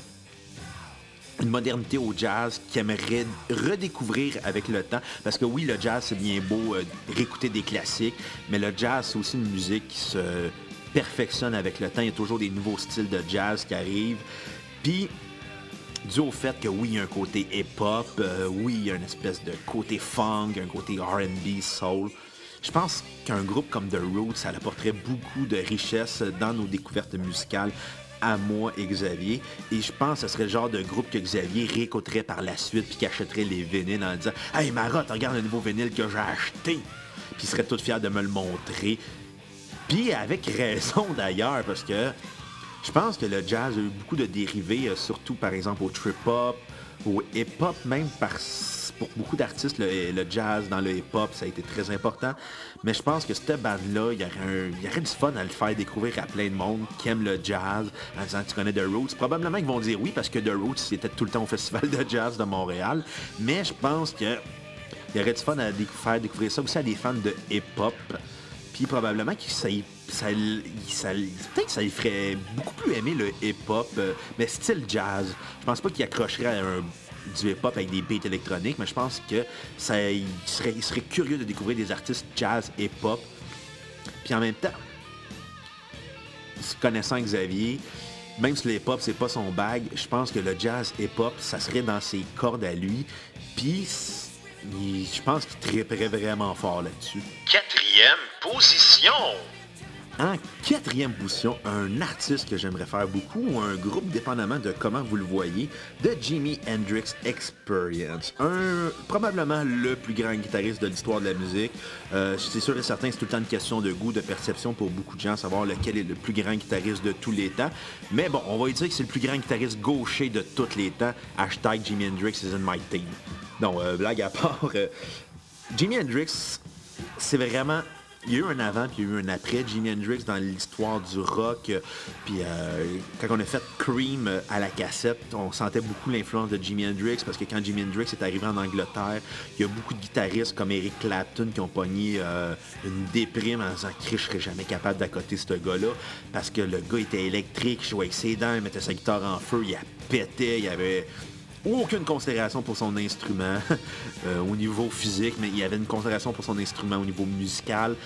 une modernité au jazz qu'il aimerait redécouvrir avec le temps. Parce que oui, le jazz, c'est bien beau réécouter des classiques, mais le jazz, c'est aussi une musique qui se perfectionne avec le temps. Il y a toujours des nouveaux styles de jazz qui arrivent. Puis, dû au fait que oui, il y a un côté hip-hop, euh, oui, il y a une espèce de côté funk, un côté RB, soul. Je pense qu'un groupe comme The Roots, ça apporterait beaucoup de richesse dans nos découvertes musicales à moi et Xavier. Et je pense que ce serait le genre de groupe que Xavier réécouterait par la suite puis qu'achèterait les vinyles en disant Hey Marotte, regarde le nouveau vinyle que j'ai acheté. Puis il serait tout fier de me le montrer. Puis avec raison d'ailleurs, parce que je pense que le jazz a eu beaucoup de dérivés, euh, surtout par exemple au trip-hop, au hip-hop même, pour beaucoup d'artistes, le, jazz dans le hip-hop, ça a été très important. Mais je pense que cette bande-là, il y, aurait du fun à le faire découvrir à plein de monde qui aime le jazz en disant tu connais The Roots. Probablement qu'ils vont dire oui parce que The Roots c'était tout le temps au Festival de jazz de Montréal. Mais je pense qu'il y aurait du fun à faire découvrir ça aussi à des fans de hip-hop. Puis probablement que ça ça, ça, peut-être que ça lui ferait beaucoup plus aimer le hip-hop, euh, mais style jazz. Je pense pas qu'il accrocherait à un, du hip-hop avec des beats électroniques, mais je pense que ça, il serait, il serait curieux de découvrir des artistes jazz hip-hop. Puis en même temps, connaissant Xavier, même si le hip-hop c'est pas son bag, je pense que le jazz hip-hop, ça serait dans ses cordes à lui. Puis je pense qu'il triperait vraiment fort là-dessus. Quatrième position. En quatrième position, un artiste que j'aimerais faire beaucoup ou un groupe dépendamment de comment vous le voyez, de Jimi Hendrix Experience. Un, probablement le plus grand guitariste de l'histoire de la musique. Euh, c'est sûr et certain, c'est tout le temps une question de goût, de perception pour beaucoup de gens, savoir lequel est le plus grand guitariste de tous les temps. Mais bon, on va dire que c'est le plus grand guitariste gaucher de tous les temps. Hashtag Jimi Hendrix is in my team. Donc, euh, blague à part, euh, Jimi Hendrix, c'est vraiment il y a eu un avant puis il y a eu un après Jimi Hendrix dans l'histoire du rock. Puis euh, quand on a fait Cream à la cassette, on sentait beaucoup l'influence de Jimi Hendrix parce que quand Jimi Hendrix est arrivé en Angleterre, il y a beaucoup de guitaristes comme Eric Clapton qui ont pogné euh, une déprime en disant que je serais jamais capable d'accoter ce gars-là parce que le gars était électrique, jouait avec ses dents, il mettait sa guitare en feu, il a pété, il avait aucune considération pour son instrument euh, au niveau physique, mais il y avait une considération pour son instrument au niveau musical.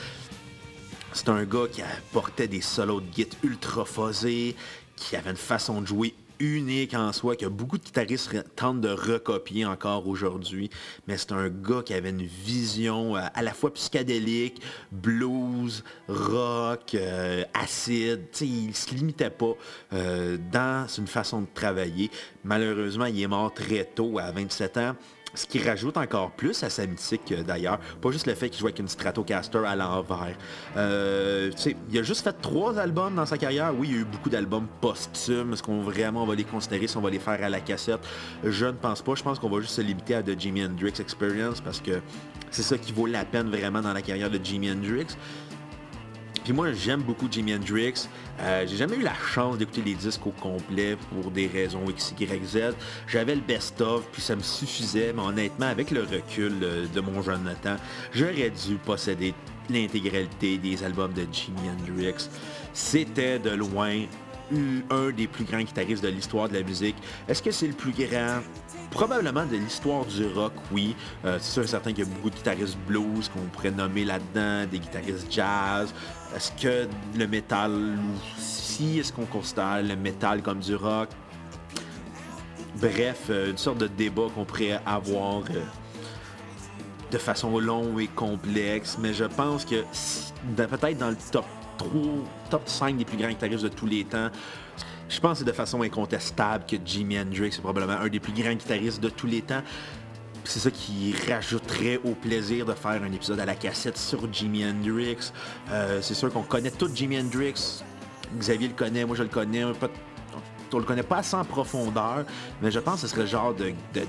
C'est un gars qui apportait des solos de guitare ultra fuzzés, qui avait une façon de jouer unique en soi, que beaucoup de guitaristes tentent de recopier encore aujourd'hui. Mais c'est un gars qui avait une vision euh, à la fois psychédélique, blues, rock, euh, acide. il se limitait pas euh, dans une façon de travailler. Malheureusement, il est mort très tôt, à 27 ans. Ce qui rajoute encore plus à sa mythique euh, d'ailleurs, pas juste le fait qu'il joue avec une Stratocaster à l'envers. Euh, il a juste fait trois albums dans sa carrière. Oui, il y a eu beaucoup d'albums posthumes. Est-ce qu'on vraiment va les considérer si on va les faire à la cassette? Je ne pense pas. Je pense qu'on va juste se limiter à The Jimi Hendrix Experience parce que c'est ça qui vaut la peine vraiment dans la carrière de Jimi Hendrix. Puis moi, j'aime beaucoup Jimi Hendrix. Euh, j'ai jamais eu la chance d'écouter les disques au complet pour des raisons X, Y, Z. J'avais le best-of, puis ça me suffisait. Mais honnêtement, avec le recul euh, de mon jeune temps, j'aurais dû posséder l'intégralité des albums de Jimi Hendrix. C'était de loin un des plus grands guitaristes de l'histoire de la musique. Est-ce que c'est le plus grand Probablement de l'histoire du rock, oui. Euh, c'est sûr et certain qu'il y a beaucoup de guitaristes blues qu'on pourrait nommer là-dedans, des guitaristes jazz. Est-ce que le métal aussi, est-ce qu'on considère le métal comme du rock? Bref, euh, une sorte de débat qu'on pourrait avoir euh, de façon longue et complexe, mais je pense que peut-être dans le top 3, top 5 des plus grands guitaristes de tous les temps, je pense que c'est de façon incontestable que Jimi Hendrix est probablement un des plus grands guitaristes de tous les temps. C'est ça qui rajouterait au plaisir de faire un épisode à la cassette sur Jimi Hendrix. Euh, c'est sûr qu'on connaît tout Jimi Hendrix. Xavier le connaît, moi je le connais. On le connaît pas en profondeur, mais je pense que ce serait le genre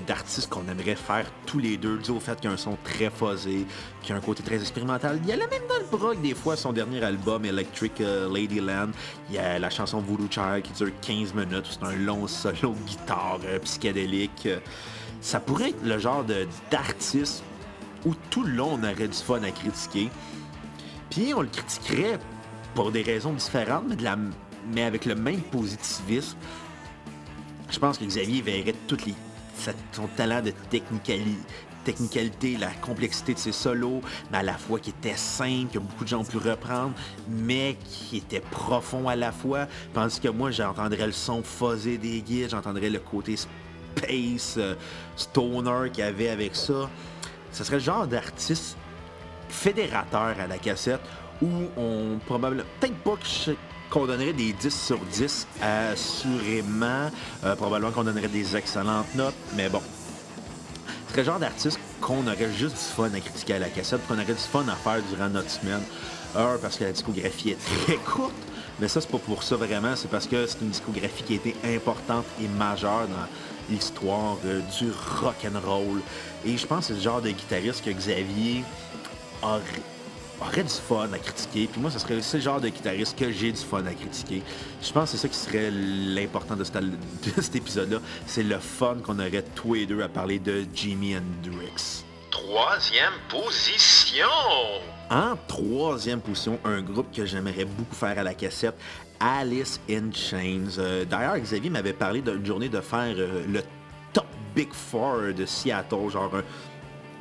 d'artiste qu'on aimerait faire tous les deux, dû au fait qu'il y a un son très fuzzé, qu'il a un côté très expérimental. Il y a même dans le prog, des fois, son dernier album, Electric euh, Ladyland, il y a la chanson Voodoo Child qui dure 15 minutes, c'est un long solo de guitare euh, psychédélique. Ça pourrait être le genre d'artiste où tout le long on aurait du fun à critiquer. Puis on le critiquerait pour des raisons différentes, mais de la mais avec le même positivisme, je pense que Xavier verrait tout son talent de technicalité, la complexité de ses solos, mais à la fois qui était simple, que beaucoup de gens ont pu reprendre, mais qui était profond à la fois. Tandis que moi, j'entendrais le son fuzzé des guides, j'entendrais le côté space, euh, stoner qu'il y avait avec ça. Ce serait le genre d'artiste fédérateur à la cassette où on probablement, peut-être pas que qu'on donnerait des 10 sur 10, assurément. Euh, probablement qu'on donnerait des excellentes notes, mais bon. C'est le genre d'artiste qu'on aurait juste du fun à critiquer à la cassette, qu'on aurait du fun à faire durant notre semaine. Un, parce que la discographie est très courte, mais ça, c'est pas pour ça vraiment, c'est parce que c'est une discographie qui a été importante et majeure dans l'histoire euh, du rock and roll. Et je pense que c'est le genre de guitariste que Xavier aurait aurait du fun à critiquer. Puis moi, ce serait ce genre de guitariste que j'ai du fun à critiquer. Je pense que c'est ça qui serait l'important de, cet épisode-là. C'est le fun qu'on aurait tous les deux à parler de Jimi Hendrix. Troisième position! En troisième position, un groupe que j'aimerais beaucoup faire à la cassette, Alice in Chains. Euh, d'ailleurs, Xavier m'avait parlé d'une journée de faire euh, le top Big Four de Seattle, genre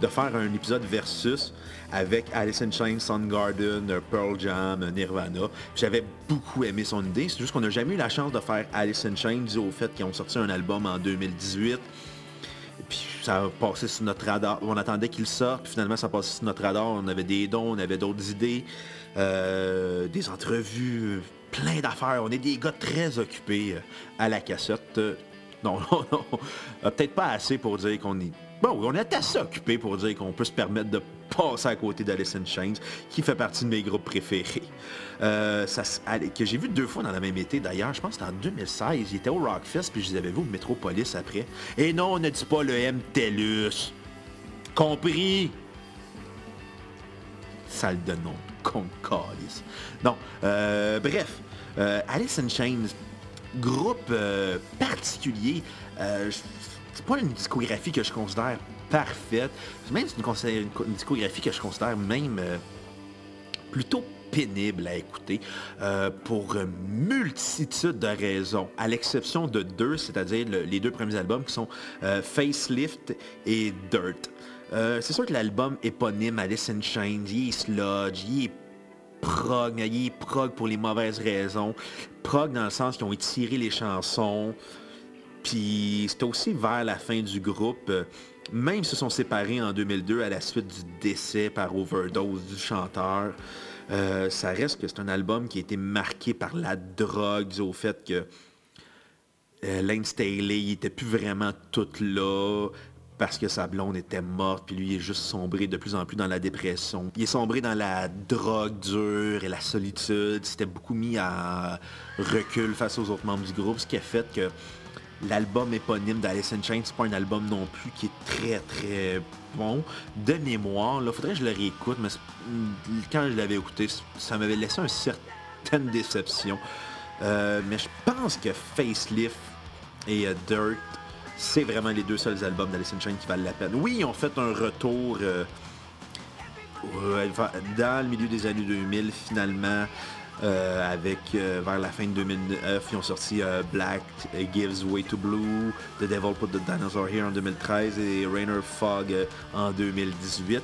de faire un épisode versus avec Alice in Chains, Soundgarden, Pearl Jam, Nirvana. J'avais beaucoup aimé son idée. C'est juste qu'on n'a jamais eu la chance de faire Alice in Chains dû au fait qu'ils ont sorti un album en 2018. puis ça a passé sur notre radar. On attendait qu'il sorte, puis finalement ça a passé sur notre radar. On avait des dons, on avait d'autres idées, euh, des entrevues, plein d'affaires. On est des gars très occupés euh, à la cassette. Non, non, non. Peut-être pas assez pour dire qu'on est Bon, on est assez occupé pour dire qu'on peut se permettre de passer à côté d'Alice in Chains, qui fait partie de mes groupes préférés. Euh, que j'ai vu deux fois dans la même été d'ailleurs, je pense que c'était en 2016. Il était au Rockfest, puis je les avais vus au Metropolis après. Et non, on ne dit pas le M-TELUS. Compris? Salle de nom, con. Non, euh, bref, euh, Alice in Chains, groupe euh, particulier. Euh, c'est pas une discographie que je considère parfaite. Même c'est une, une, discographie que je considère même euh, plutôt pénible à écouter euh, pour une multitude de raisons, à l'exception de deux, c'est-à-dire les deux premiers albums qui sont euh, Facelift et Dirt. c'est sûr que l'album éponyme Alice in Chains, il est sludge, il est prog, il est prog pour les mauvaises raisons. Prog dans le sens qu'ils ont étiré les chansons, puis c'était aussi vers la fin du groupe, euh, même se sont séparés en 2002 à la suite du décès par overdose du chanteur. Euh, ça reste que c'est un album qui a été marqué par la drogue, au fait que euh, Staley, il était plus vraiment tout là parce que sa blonde était morte, puis lui il est juste sombré de plus en plus dans la dépression. Il est sombré dans la drogue dure et la solitude. C'était beaucoup mis à recul face aux autres membres du groupe, ce qui a fait que l'album éponyme d'Alice in Chains, c'est pas un album non plus qui est très très bon. De mémoire, là, faudrait que je le réécoute, mais quand je l'avais écouté, ça m'avait laissé une certaine déception. Euh, mais je pense que Facelift et euh, Dirt, c'est vraiment les deux seuls albums d'Alice in Chains qui valent la peine. Oui, ils ont fait un retour euh, dans le milieu des années 2000, finalement. Euh, avec vers la fin de 2009, ils ont sorti Black Gives Way to Blue, The Devil Put the Dinosaur Here en 2013 et Rainer Fog en 2018.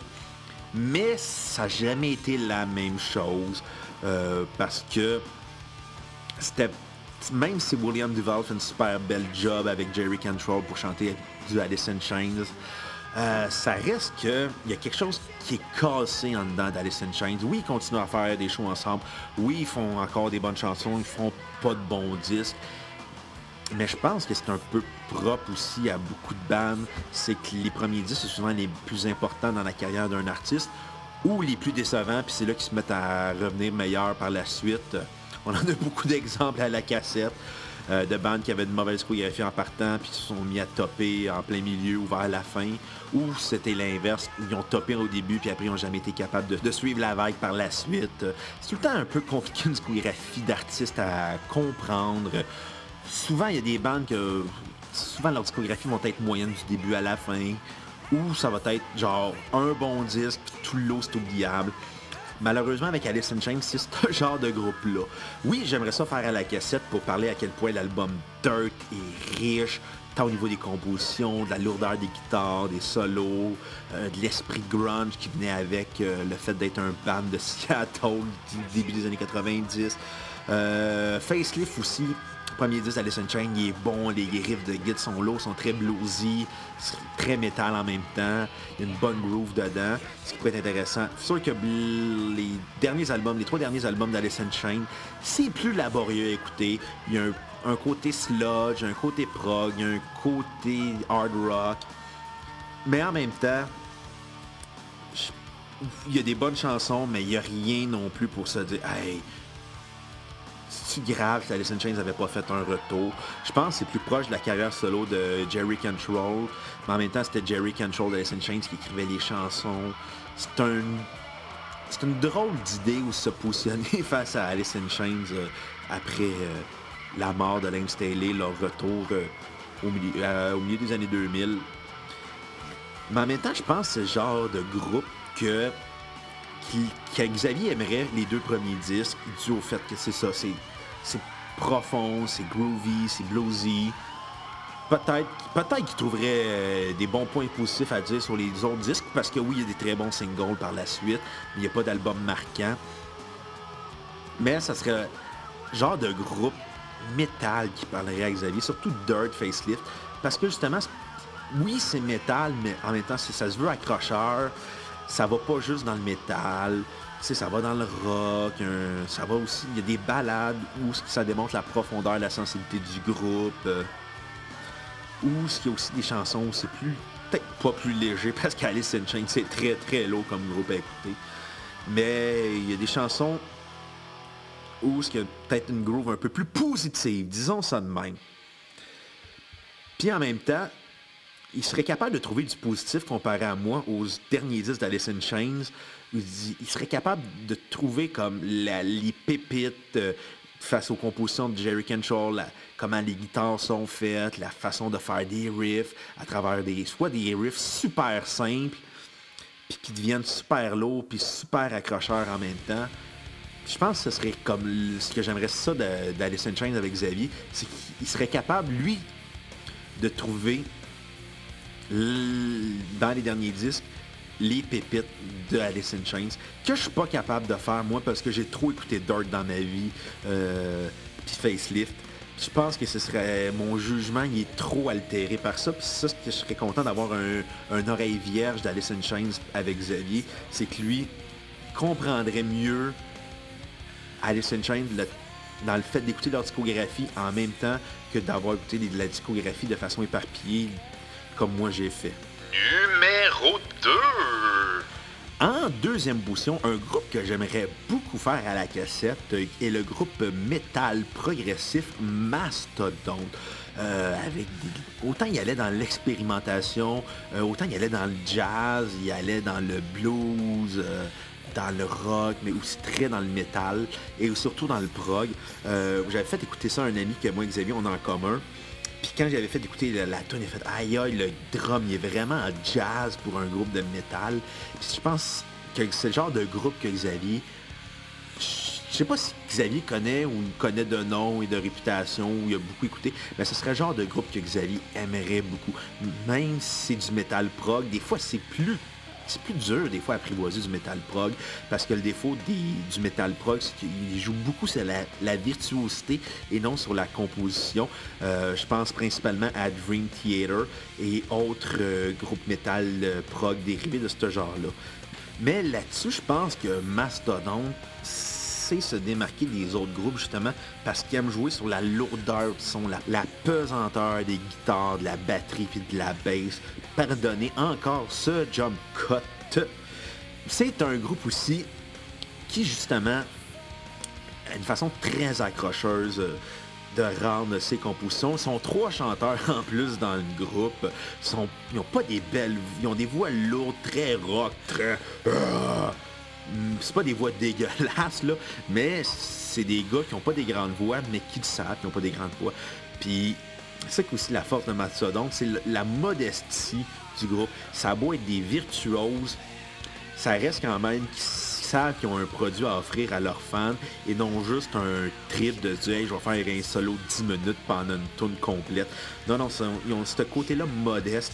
Mais ça n'a jamais été la même chose parce que c'était même si William Duval fait une super belle job avec Jerry Cantrell pour chanter du Alice in Chains, euh, ça reste qu'il y a quelque chose qui est cassé en dedans d'Alice in Chains. Oui, ils continuent à faire des shows ensemble. Oui, ils font encore des bonnes chansons. Ils font pas de bons disques. Mais je pense que c'est un peu propre aussi à beaucoup de bandes. C'est que les premiers disques, sont souvent les plus importants dans la carrière d'un artiste ou les plus décevants, puis c'est là qu'ils se mettent à revenir meilleurs par la suite. On en a beaucoup d'exemples à la cassette. Euh, de bandes qui avaient de mauvaises chorégraphies en partant, puis se sont mis à topper en plein milieu ou vers la fin, ou c'était l'inverse, ils ont topé au début, puis après ils n'ont jamais été capables de, suivre la vague par la suite. C'est tout le temps un peu compliqué une chorégraphie d'artiste à comprendre. Souvent, il y a des bandes que souvent leurs discographies vont être moyennes du début à la fin, ou ça va être genre un bon disque, puis tout l'eau c'est oubliable. Malheureusement, avec Alice in Chains, c'est ce genre de groupe-là. Oui, j'aimerais ça faire à la cassette pour parler à quel point l'album Dirt est riche, tant au niveau des compositions, de la lourdeur des guitares, des solos, euh, de l'esprit grunge qui venait avec euh, le fait d'être un band de Seattle du début des années 90. Euh, Facelift aussi, premier disque d'Alice in Chains, il est bon, les riffs de guide sont lourds, sont très bluesy, très métal en même temps. Il y a une bonne groove dedans, ce qui peut être intéressant. C'est sûr que les derniers albums, les trois derniers albums d'Alice in Chains, c'est plus laborieux à écouter. Il y a un, côté sludge, un côté prog, il y a un côté hard rock. Mais en même temps, il y a des bonnes chansons, mais il n'y a rien non plus pour se dire, hey, c'est grave que Alice in Chains n'avait pas fait un retour. Je pense que c'est plus proche de la carrière solo de Jerry Control, mais en même temps, c'était Jerry Control d'Alice in Chains qui écrivait les chansons. C'est un c'est une drôle d'idée où se positionner face à Alice in Chains euh, après euh, la mort de Lane Staley, leur retour euh, au, milieu, au, milieu, des années 2000. Mais en même temps, je pense que c'est genre de groupe que, qui, Xavier aimerait les deux premiers disques, dû au fait que c'est ça, c'est profond, c'est groovy, c'est bluesy. Peut-être peut qu'il trouverait euh, des bons points positifs à dire sur les autres disques, parce que oui, il y a des très bons singles par la suite, mais il n'y a pas d'album marquant. Mais ça serait genre de groupe métal qui parlerait à Xavier, surtout Dirt Facelift, parce que justement, oui, c'est métal, mais en même temps, ça se veut accrocheur, ça va pas juste dans le métal ça va dans le rock, ça va aussi, il y a des balades où ça démontre la profondeur, la sensibilité du groupe, euh, ou il y a aussi des chansons où c'est plus, peut-être pas plus léger, parce qu'Alice in c'est très très lourd comme groupe à écouter. Mais il y a des chansons où il y a peut-être une groove un peu plus positive, disons ça de même. Puis en même temps, il serait capable de trouver du positif comparé à moi aux derniers disques d'Alice in Chains, il, serait capable de trouver comme les pépites euh, face aux compositions de Jerry Kenshall, comment les guitares sont faites, la façon de faire des riffs à travers des soit des riffs super simples, puis qui deviennent super lourds, puis super accrocheurs en même temps. Je pense que ce serait comme ce que j'aimerais ça d'Alice in Chains avec Xavier, c'est qu'il serait capable, lui, de trouver dans les derniers disques les pépites de Alice in Chains, que je suis pas capable de faire, moi, parce que j'ai trop écouté Dirt dans ma vie, euh, puis Facelift. Je pense que ce serait mon jugement, il est trop altéré par ça. Puis ça, que je serais content d'avoir un, oreille vierge d'Alice in Chains avec Xavier, c'est que lui comprendrait mieux Alice in Chains dans le fait d'écouter leur discographie en même temps que d'avoir écouté la discographie de façon éparpillée comme moi j'ai fait. Numéro 2. En deuxième position, un groupe que j'aimerais beaucoup faire à la cassette est le groupe metal progressif Mastodonte. Euh, avec Autant il allait dans l'expérimentation, euh, autant il allait dans le jazz, il allait dans le blues, euh, dans le rock, mais aussi très dans le metal et surtout dans le prog. J'avais fait écouter ça à un ami que moi et Xavier, on a en commun. Puis quand j'avais fait écouter la, la tune, j'ai fait aïe aïe, le drum, il est vraiment jazz pour un groupe de métal. Puis je pense que c'est le genre de groupe que Xavier, je sais pas si Xavier connaît ou connaît de nom et de réputation ou il a beaucoup écouté, mais ce serait le genre de groupe que Xavier aimerait beaucoup. Même si c'est du métal prog, des fois c'est plus c'est plus dur des fois à apprivoiser du metal prog parce que le défaut du metal prog, c'est qu'il joue beaucoup sur la, virtuosité et non sur la composition. Euh, je pense principalement à Dream Theater et autres euh, groupes metal euh, prog dérivés de ce genre-là. Mais là-dessus, je pense que Mastodon sait se démarquer des autres groupes justement parce qu'ils aiment jouer sur la lourdeur du son, la, la, pesanteur des guitares, de la batterie puis de la basse. Pardonnez encore ce jump cut. C'est un groupe aussi qui justement a une façon très accrocheuse de rendre ses compositions. Ils sont trois chanteurs en plus dans le groupe. Ils n'ont pas des belles... Ils ont des voix lourdes, très rock, très... Ah! c'est pas des voix dégueulasses, là, mais c'est des gars qui ont pas des grandes voix, mais qui le savent, qui n'ont pas des grandes voix. Puis, c'est aussi la force de Mastodon, c'est la modestie du groupe. Ça a beau être des virtuoses, ça reste quand même qu'ils savent qu'ils ont un produit à offrir à leurs fans et non juste un trip de dire je vais faire un solo 10 minutes pendant une tune complète. Non, non, ils ont ce côté-là modeste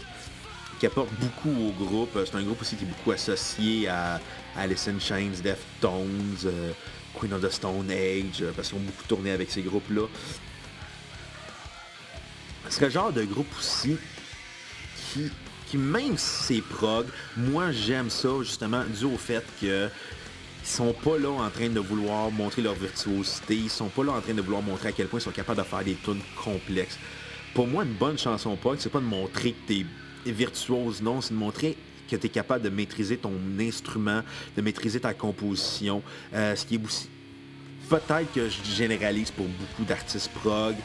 qui apporte beaucoup au groupe. C'est un groupe aussi qui est beaucoup associé à Alice in Chains, Deftones, euh, Queen of the Stone Age, euh, parce qu'ils ont beaucoup tourné avec ces groupes-là. Le genre de groupe aussi qui, qui même si c'est prog, moi j'aime ça justement dû au fait que ils sont pas là en train de vouloir montrer leur virtuosité, ils sont pas là en train de vouloir montrer à quel point ils sont capables de faire des tunes complexes. Pour moi, une bonne chanson prog, c'est pas de montrer que t'es virtuose, non, c'est de montrer que tu es capable de maîtriser ton instrument, de maîtriser ta composition. Euh, ce qui est aussi. Peut-être que je généralise pour beaucoup d'artistes prog.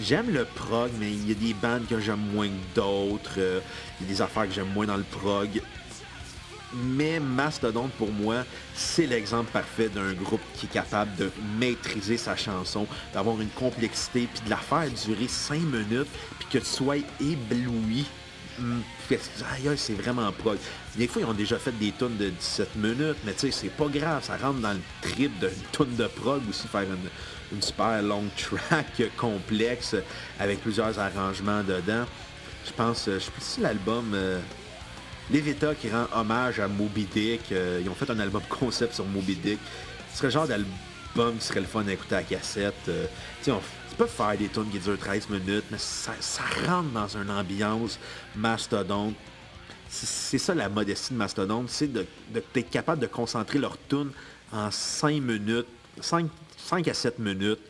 J'aime le prog, mais il y a des bandes que j'aime moins que d'autres. Euh, il y a des affaires que j'aime moins dans le prog. Mais Mastodon, pour moi, c'est l'exemple parfait d'un groupe qui est capable de maîtriser sa chanson, d'avoir une complexité, puis de la faire durer 5 minutes, puis que tu sois ébloui Hmm. c'est vraiment prog. Des fois, ils ont déjà fait des tonnes de 17 minutes, mais tu sais, c'est pas grave, ça rentre dans le trip d'une tonne de prog aussi, faire une, super long track complexe avec plusieurs arrangements dedans. Je pense, je sais si l'album euh, Levita qui rend hommage à Moby Dick, euh, ils ont fait un album concept sur Moby Dick. Ce serait le genre d'album qui serait le fun à écouter à cassette. Euh, tu peuvent faire des tunes qui durent 13 minutes, mais ça, rentre dans une ambiance mastodonte. C'est ça la modestie de Mastodon, c'est de, d'être capable de concentrer leur tune en 5 minutes, 5, 5 à 7 minutes,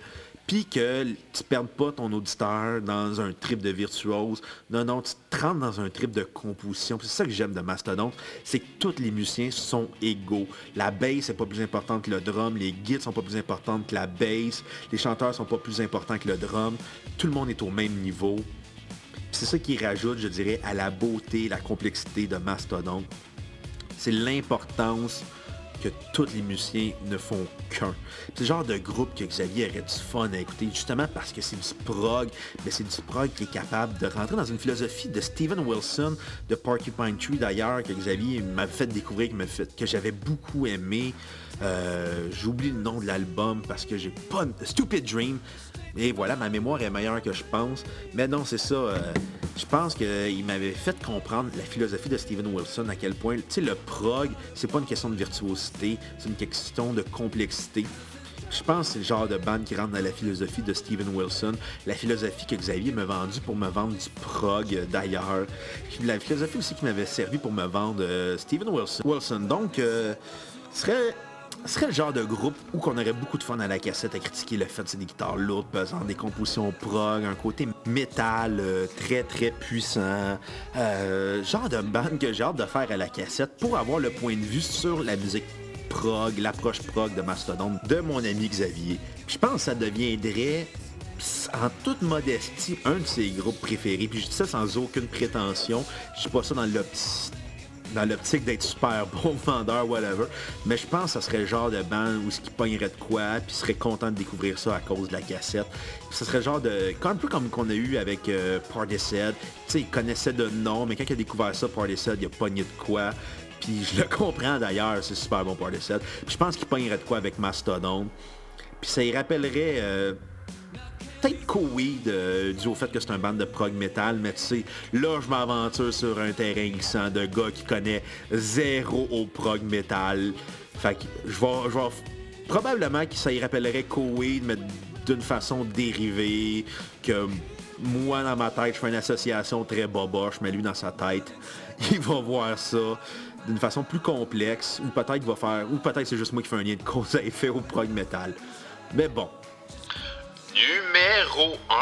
puis que tu perdes pas ton auditeur dans un trip de virtuose. Non, non, tu te rentres dans un trip de composition. C'est ça que j'aime de Mastodon, c'est que tous les musiciens sont égaux. La bass n'est pas plus importante que le drum, les guides sont pas plus importantes que la bass, les chanteurs sont pas plus importants que le drum. Tout le monde est au même niveau. C'est ça qui rajoute, je dirais, à la beauté, la complexité de Mastodon. C'est l'importance que tous les musiciens ne font qu'un. C'est le genre de groupe que Xavier aurait du fun à écouter, justement parce que c'est du prog, mais c'est du prog qui est capable de rentrer dans une philosophie de Steven Wilson, de Porcupine Tree d'ailleurs, que Xavier m'a fait découvrir, que j'avais beaucoup aimé. Euh, j'oublie le nom de l'album parce que j'ai pas... Stupid Dream. Et voilà, ma mémoire est meilleure que je pense. Mais non, c'est ça. Euh, je pense qu'il m'avait fait comprendre la philosophie de Steven Wilson, à quel point, tu sais, le prog, c'est pas une question de virtuosité, c'est une question de complexité. Je pense que c'est le genre de band qui rentre dans la philosophie de Steven Wilson, la philosophie que Xavier m'a vendue pour me vendre du prog euh, d'ailleurs, la philosophie aussi qui m'avait servi pour me vendre euh, Steven Wilson. Wilson. Donc, ce serait ce serait le genre de groupe où qu'on aurait beaucoup de fun à la cassette à critiquer le fait de des guitares lourdes, pesantes, des compositions prog, un côté métal euh, très très puissant. Euh, genre de band que j'ai hâte de faire à la cassette pour avoir le point de vue sur la musique prog, l'approche prog de Mastodon de mon ami Xavier. Je pense que ça deviendrait en toute modestie, un de ses groupes préférés. Puis je dis ça sans aucune prétention. Je suis pas ça dans l'optique dans l'optique d'être super bon vendeur, whatever. Mais je pense que ça serait le genre de band où ce qui pognerait de quoi, puis serait content de découvrir ça à cause de la cassette. Ça serait le genre de. Un peu comme qu'on a eu avec euh, Tu sais, il connaissait de nom, mais quand il a découvert ça, Party il a pogné de quoi. Puis je le comprends d'ailleurs, c'est super bon Party Set. Puis je pense qu'il pognerait de quoi avec Mastodon. Puis ça y rappellerait euh, peut-être Koweed euh, dû au fait que c'est un band de prog metal, mais tu sais, là je m'aventure sur un terrain glissant de gars qui connaît zéro au prog metal. Fait que je vais, probablement que ça y rappellerait Koweed, mais d'une façon dérivée, que moi dans ma tête, je fais une association très boboche, mais lui dans sa tête, il va voir ça d'une façon plus complexe, ou peut-être va faire, ou peut-être c'est juste moi qui fais un lien de cause à effet au prog metal. Mais bon. Numéro 1.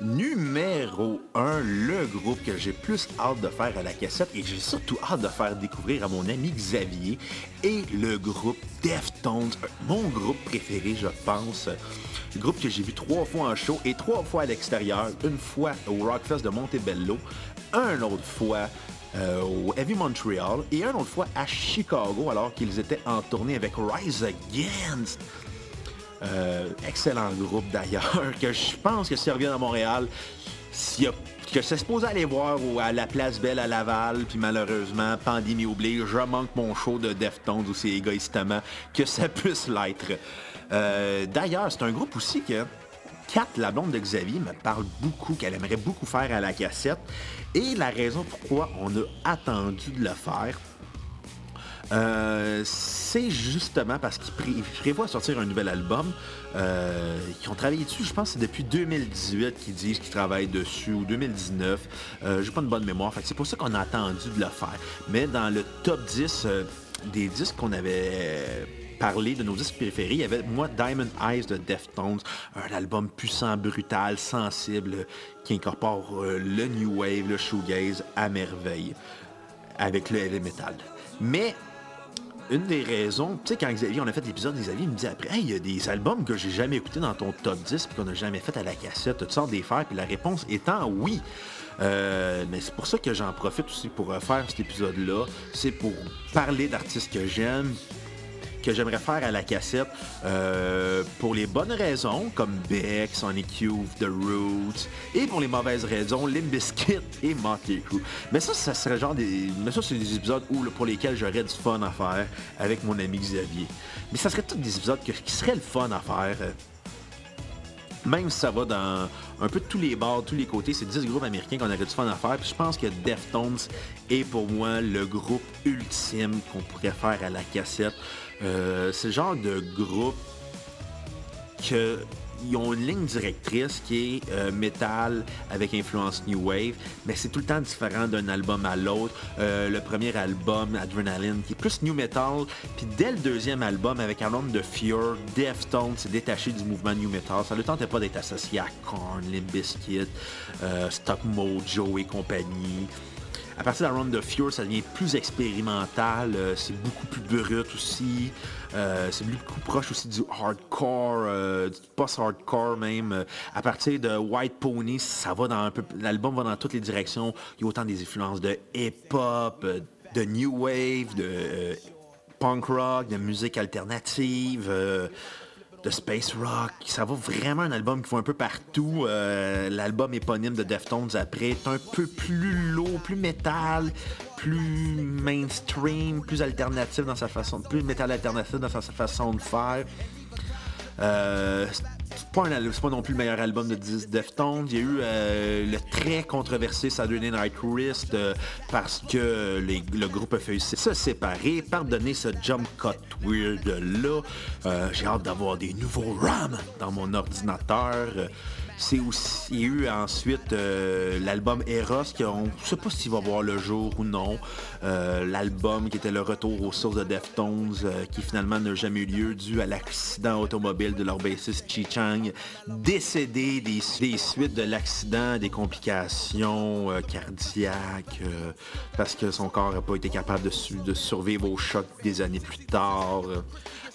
Numéro 1, le groupe que j'ai plus hâte de faire à la cassette et j'ai surtout hâte de faire découvrir à mon ami Xavier et le groupe Deftones, mon groupe préféré je pense. Groupe que j'ai vu trois fois en show et trois fois à l'extérieur, une fois au Rockfest de Montebello, un autre fois euh, au Heavy Montreal et un autre fois à Chicago alors qu'ils étaient en tournée avec Rise Against. Euh, excellent groupe d'ailleurs, que je pense que s'ils reviennent à Montréal, que c'est supposé aller voir à la Place Belle à Laval, puis malheureusement, pandémie oblige, je manque mon show de Deftones aussi égoïstement que ça puisse l'être. Euh, d'ailleurs, c'est un groupe aussi que Kat, la blonde de Xavier, me parle beaucoup, qu'elle aimerait beaucoup faire à la cassette. Et la raison pourquoi on a attendu de le faire, euh, c'est justement parce qu'ils prévoient sortir un nouvel album. Euh, ils ont travaillé dessus, je pense, c'est depuis 2018 qu'ils disent qu'ils travaillent dessus, ou 2019. Euh, J'ai pas une bonne mémoire, c'est pour ça qu'on a attendu de le faire. Mais dans le top 10 euh, des disques qu'on avait parlé de nos disques préférés, il y avait, moi, Diamond Eyes de Deftones, un album puissant, brutal, sensible, qui incorpore le new wave, le shoegaze à merveille, avec le heavy metal. Mais une des raisons, tu sais, quand Xavier, on a fait l'épisode, Xavier me dit après, il y a des albums que j'ai jamais écoutés dans ton top 10 puis qu'on n'a jamais fait à la cassette. Tu sors des fers, puis la réponse étant oui. Euh, mais c'est pour ça que j'en profite aussi pour faire cet épisode-là. C'est pour parler d'artistes que j'aime, que j'aimerais faire à la cassette euh, pour les bonnes raisons, comme Beck, Sonic Youth, The Roots, et pour les mauvaises raisons, Limp Bizkit et Motley Crue. Mais ça, ça serait genre des... Mais ça, c'est des épisodes où, pour lesquels j'aurais du fun à faire avec mon ami Xavier. Mais ça serait tous des épisodes qui seraient le fun à faire. Même si ça va dans un peu tous les bords, tous les côtés, c'est 10 groupes américains qu'on aurait du fun à faire. Puis je pense que Deftones est pour moi le groupe ultime qu'on pourrait faire à la cassette. Euh, c'est le genre de groupe que ils ont une ligne directrice qui est euh, métal avec influence new wave, mais c'est tout le temps différent d'un album à l'autre. Euh, le premier album, Adrenaline, qui est plus new metal, puis dès le deuxième album, avec un de Fear, Deftones s'est détaché du mouvement new metal. Ça ne tentait pas d'être associé à Korn, Limp Bizkit, Mojo et compagnie. À partir de la Round of Fear, ça devient plus expérimental, euh, c'est beaucoup plus brut aussi, euh, c'est beaucoup proche aussi du hardcore, euh, du post-hardcore même. À partir de White Pony, ça va dans un peu, l'album va dans toutes les directions. Il y a autant des influences de hip-hop, de new wave, de punk rock, de musique alternative de space rock. Ça va vraiment un album qui va un peu partout. Euh, l'album éponyme de Deftones après est un peu plus lourd, plus métal, plus mainstream, plus alternatif dans sa façon, plus métal alternatif dans sa façon de faire. Euh, c'est pas, pas, non plus le meilleur album de Deftones. Il y a eu euh, le très controversé Saturday Night Wrist euh, parce que le groupe a fait se séparer. Pardonnez ce jump cut weird là. J'ai hâte d'avoir des nouveaux RAM dans mon ordinateur. Il y a eu ensuite euh, l'album Eros, qui on ne sait pas s'il va voir le jour ou non. Euh, l'album qui était le retour aux sources de Deftones, euh, qui finalement n'a jamais eu lieu dû à l'accident automobile de leur bassiste Chi Chang, décédé des, suites de l'accident, des complications cardiaques, parce que son corps n'a pas été capable de, de survivre au choc des années plus tard.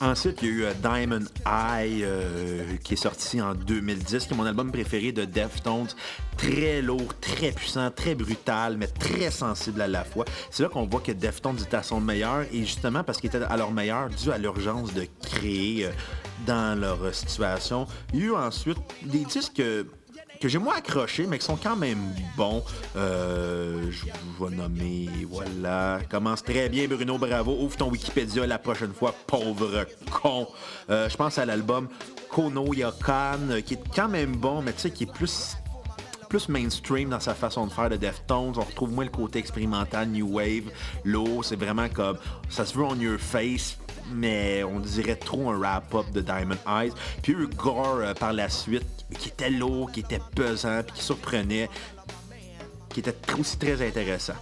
Ensuite, il y a eu euh, Diamond Eye euh, qui est sorti en 2010, qui est mon album préféré de Deftones. Très lourd, très puissant, très brutal, mais très sensible à la fois. C'est là qu'on voit que Deftones est à son meilleur, et justement parce qu'il était à leur meilleur dû à l'urgence de créer euh, dans leur situation. Il y a eu ensuite des disques que j'ai moins accroché, mais qui sont quand même bons. Euh, je vais nommer, voilà. Commence très bien, Bruno, bravo. Ouvre ton Wikipédia la prochaine fois, pauvre con. Euh, je pense à l'album Kono Yakan, qui est quand même bon, mais tu sais, qui est plus plus mainstream dans sa façon de faire de Deftones. On retrouve moins le côté expérimental, New Wave. L'eau, c'est vraiment comme ça se veut on your face, mais on dirait trop un wrap-up de Diamond Eyes. Puis eu Gore euh, par la suite, qui était lourd, qui était pesant, puis qui surprenait, qui était aussi très intéressant.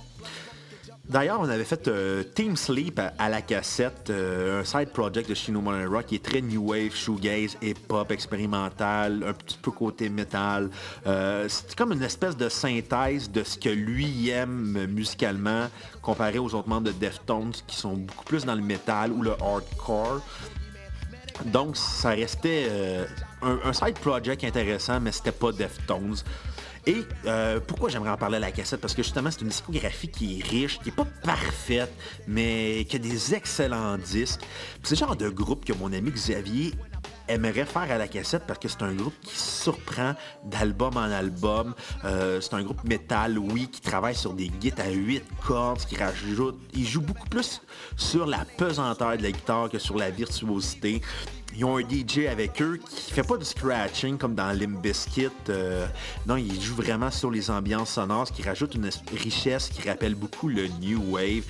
D'ailleurs, on avait fait euh, Team Sleep à, la cassette, euh, un side project de Shino Rock qui est très new wave, shoegaze, hip-hop, expérimental, un petit peu côté métal. Euh, c'est comme une espèce de synthèse de ce que lui aime musicalement comparé aux autres membres de Deftones qui sont beaucoup plus dans le métal ou le hardcore. Donc, ça restait un, un, side project intéressant, mais c'était pas Deftones. Et euh, pourquoi j'aimerais en parler à la cassette? Parce que justement, c'est une discographie qui est riche, qui n'est pas parfaite, mais qui a des excellents disques. C'est le genre de groupe que mon ami Xavier aimerait faire à la cassette parce que c'est un groupe qui surprend d'album en album. Euh, c'est un groupe métal, oui, qui travaille sur des guitares à 8 cordes, qui rajoute. Il joue beaucoup plus sur la pesanteur de la guitare que sur la virtuosité. Ils ont un DJ avec eux qui fait pas du scratching comme dans Limp Bizkit. Euh, non, il joue vraiment sur les ambiances sonores, ce qui rajoute une richesse qui rappelle beaucoup le New Wave.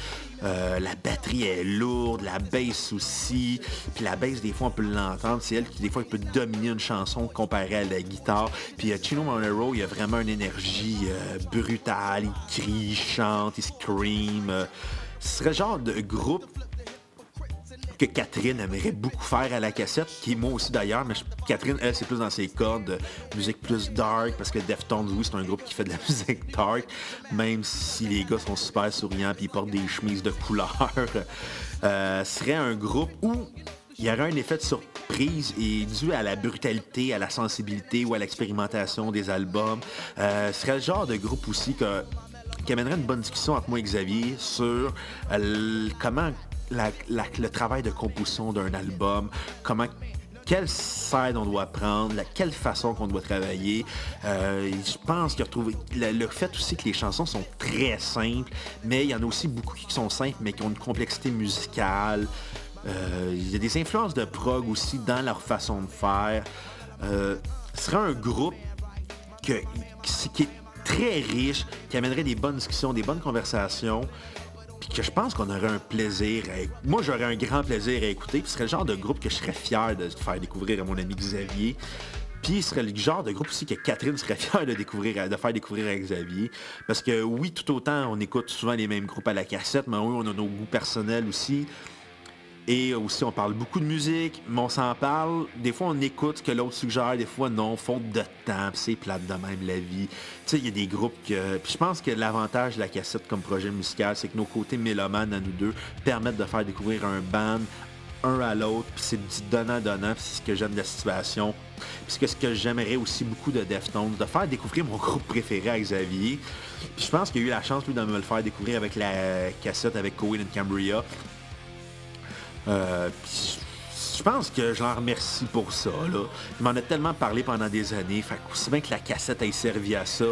Euh, la batterie est lourde, la bass aussi. Puis la bass, des fois, on peut l'entendre. C'est elle qui, des fois, peut dominer une chanson comparée à la guitare. Puis euh, Chino Monero, il a vraiment une énergie brutale. Il crie, il chante, il scream. ce serait le genre de groupe que Catherine aimerait beaucoup faire à la cassette, qui est moi aussi d'ailleurs, mais Catherine, elle, c'est plus dans ses cordes de musique plus dark, parce que Deftones, oui, c'est un groupe qui fait de la musique dark, même si les gars sont super souriants puis ils portent des chemises de couleur. Euh, serait un groupe où il y aurait un effet de surprise et dû à la brutalité, à la sensibilité ou à l'expérimentation des albums. Euh, serait le genre de groupe aussi que, qui amènerait une bonne discussion entre moi et Xavier sur euh, comment le travail de composition d'un album, comment quelle side on doit prendre, la, quelle façon qu'on doit travailler. Euh, je pense que le, le, fait aussi que les chansons sont très simples, mais il y en a aussi beaucoup qui sont simples, mais qui ont une complexité musicale. Euh, il y a des influences de prog aussi dans leur façon de faire. Euh, ce serait un groupe qui est très riche, qui amènerait des bonnes discussions, des bonnes conversations, puis que je pense qu'on aurait un plaisir à... Moi, j'aurais un grand plaisir à écouter, puis ce serait le genre de groupe que je serais fier de faire découvrir à mon ami Xavier. Puis ce serait le genre de groupe aussi que Catherine serait fière de découvrir, de faire découvrir à Xavier. Parce que oui, tout autant, on écoute souvent les mêmes groupes à la cassette, mais oui, on a nos goûts personnels aussi. Et aussi, on parle beaucoup de musique, mais on s'en parle. Des fois, on écoute ce que l'autre suggère, des fois, non, faute de temps, c'est plate de même la vie. Tu sais, il y a des groupes que... Puis je pense que l'avantage de la cassette comme projet musical, c'est que nos côtés mélomanes à nous deux permettent de faire découvrir un band un à l'autre, puis c'est du donnant-donnant, c'est ce que j'aime de la situation. Puis ce que j'aimerais aussi beaucoup de Deftones, de faire découvrir mon groupe préféré à Xavier. Puis je pense qu'il a eu la chance, lui, de me le faire découvrir avec la cassette avec Cohen and Cambria. Euh, je pense que je l'en remercie pour ça. Là. Il m'en a tellement parlé pendant des années. Fait aussi bien que la cassette ait servi à ça,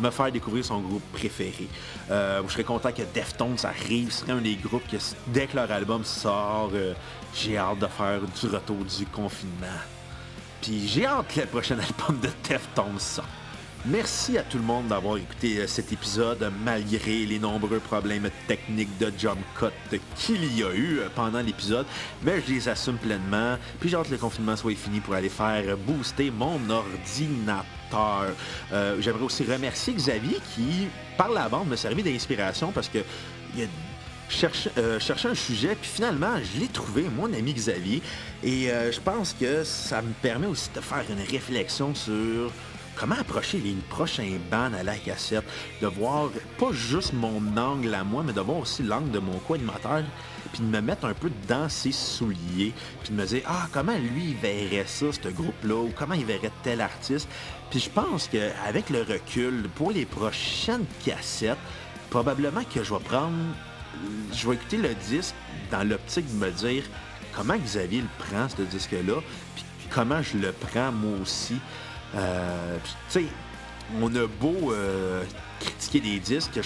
me faire découvrir son groupe préféré. Euh, je serais content que Deftones arrive. Ce serait un des groupes que dès que leur album sort, euh, j'ai hâte de faire du retour du confinement. Puis j'ai hâte que le prochain album de Deftones sorte. Merci à tout le monde d'avoir écouté euh, cet épisode malgré les nombreux problèmes techniques de jump cut qu'il y a eu euh, pendant l'épisode, mais je les assume pleinement. Puis j'ai hâte que le confinement soit fini pour aller faire booster mon ordinateur. Euh, j'aimerais aussi remercier Xavier qui, par la bande, me servi d'inspiration parce que il un sujet, puis finalement, je l'ai trouvé, mon ami Xavier. Et je pense que ça me permet aussi de faire une réflexion sur comment approcher les prochains bands à la cassette, de voir pas juste mon angle à moi, mais de voir aussi l'angle de mon co-animateur, puis de me mettre un peu dans ses souliers, puis de me dire, ah, comment lui il verrait ça, ce groupe-là, ou comment il verrait tel artiste? Puis je pense qu'avec le recul, pour les prochaines cassettes, probablement que je vais prendre, je vais écouter le disque dans l'optique de me dire comment Xavier le prend, ce disque-là, puis comment je le prends moi aussi. Euh, tu sais, on a beau euh, critiquer des disques,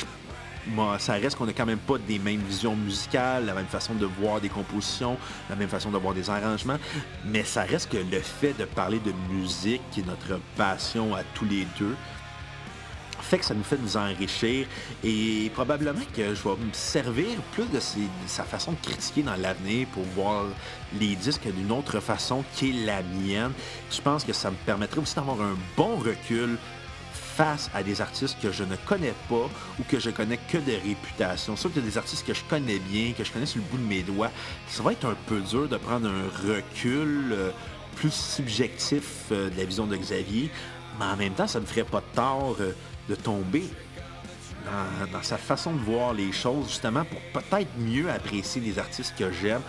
ça reste qu'on n'a quand même pas des mêmes visions musicales, la même façon de voir des compositions, la même façon de voir des arrangements, mais ça reste que le fait de parler de musique, qui est notre passion à tous les deux, fait que ça nous fait nous enrichir et probablement que je vais me servir plus de, sa façon de critiquer dans l'avenir pour voir les disques d'une autre façon qui est la mienne. Je pense que ça me permettrait aussi d'avoir un bon recul face à des artistes que je ne connais pas ou que je connais que de réputation. Sauf que des artistes que je connais bien, que je connais sur le bout de mes doigts, ça va être un peu dur de prendre un recul euh, plus subjectif euh, de la vision de Xavier, mais en même temps, ça ne ferait pas de tort euh, de tomber dans, sa façon de voir les choses, justement, pour peut-être mieux apprécier les artistes que j'aime,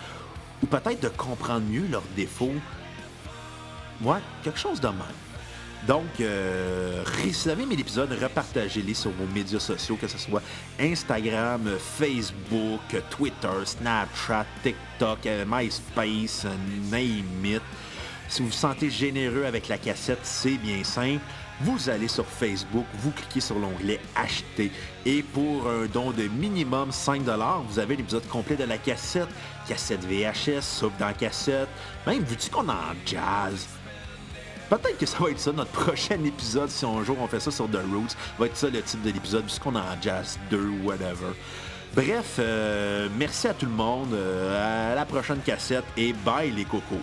ou peut-être de comprendre mieux leurs défauts. Ouais, quelque chose de même. Donc, euh, si vous avez mes épisodes, repartagez-les sur vos médias sociaux, que ce soit Instagram, Facebook, Twitter, Snapchat, TikTok, euh, MySpace, name it. Si vous vous sentez généreux avec la cassette, c'est bien simple vous allez sur Facebook, vous cliquez sur l'onglet Acheter et pour un don de minimum 5 vous avez l'épisode complet de la cassette, cassette VHS, soupe dans cassette, même vu qu'on est en jazz. Peut-être que ça va être ça notre prochain épisode si un jour on fait ça sur The Roots, va être ça le titre de l'épisode puisqu'on est en jazz 2 whatever. Bref, euh, merci à tout le monde, euh, à la prochaine cassette et bye les cocos.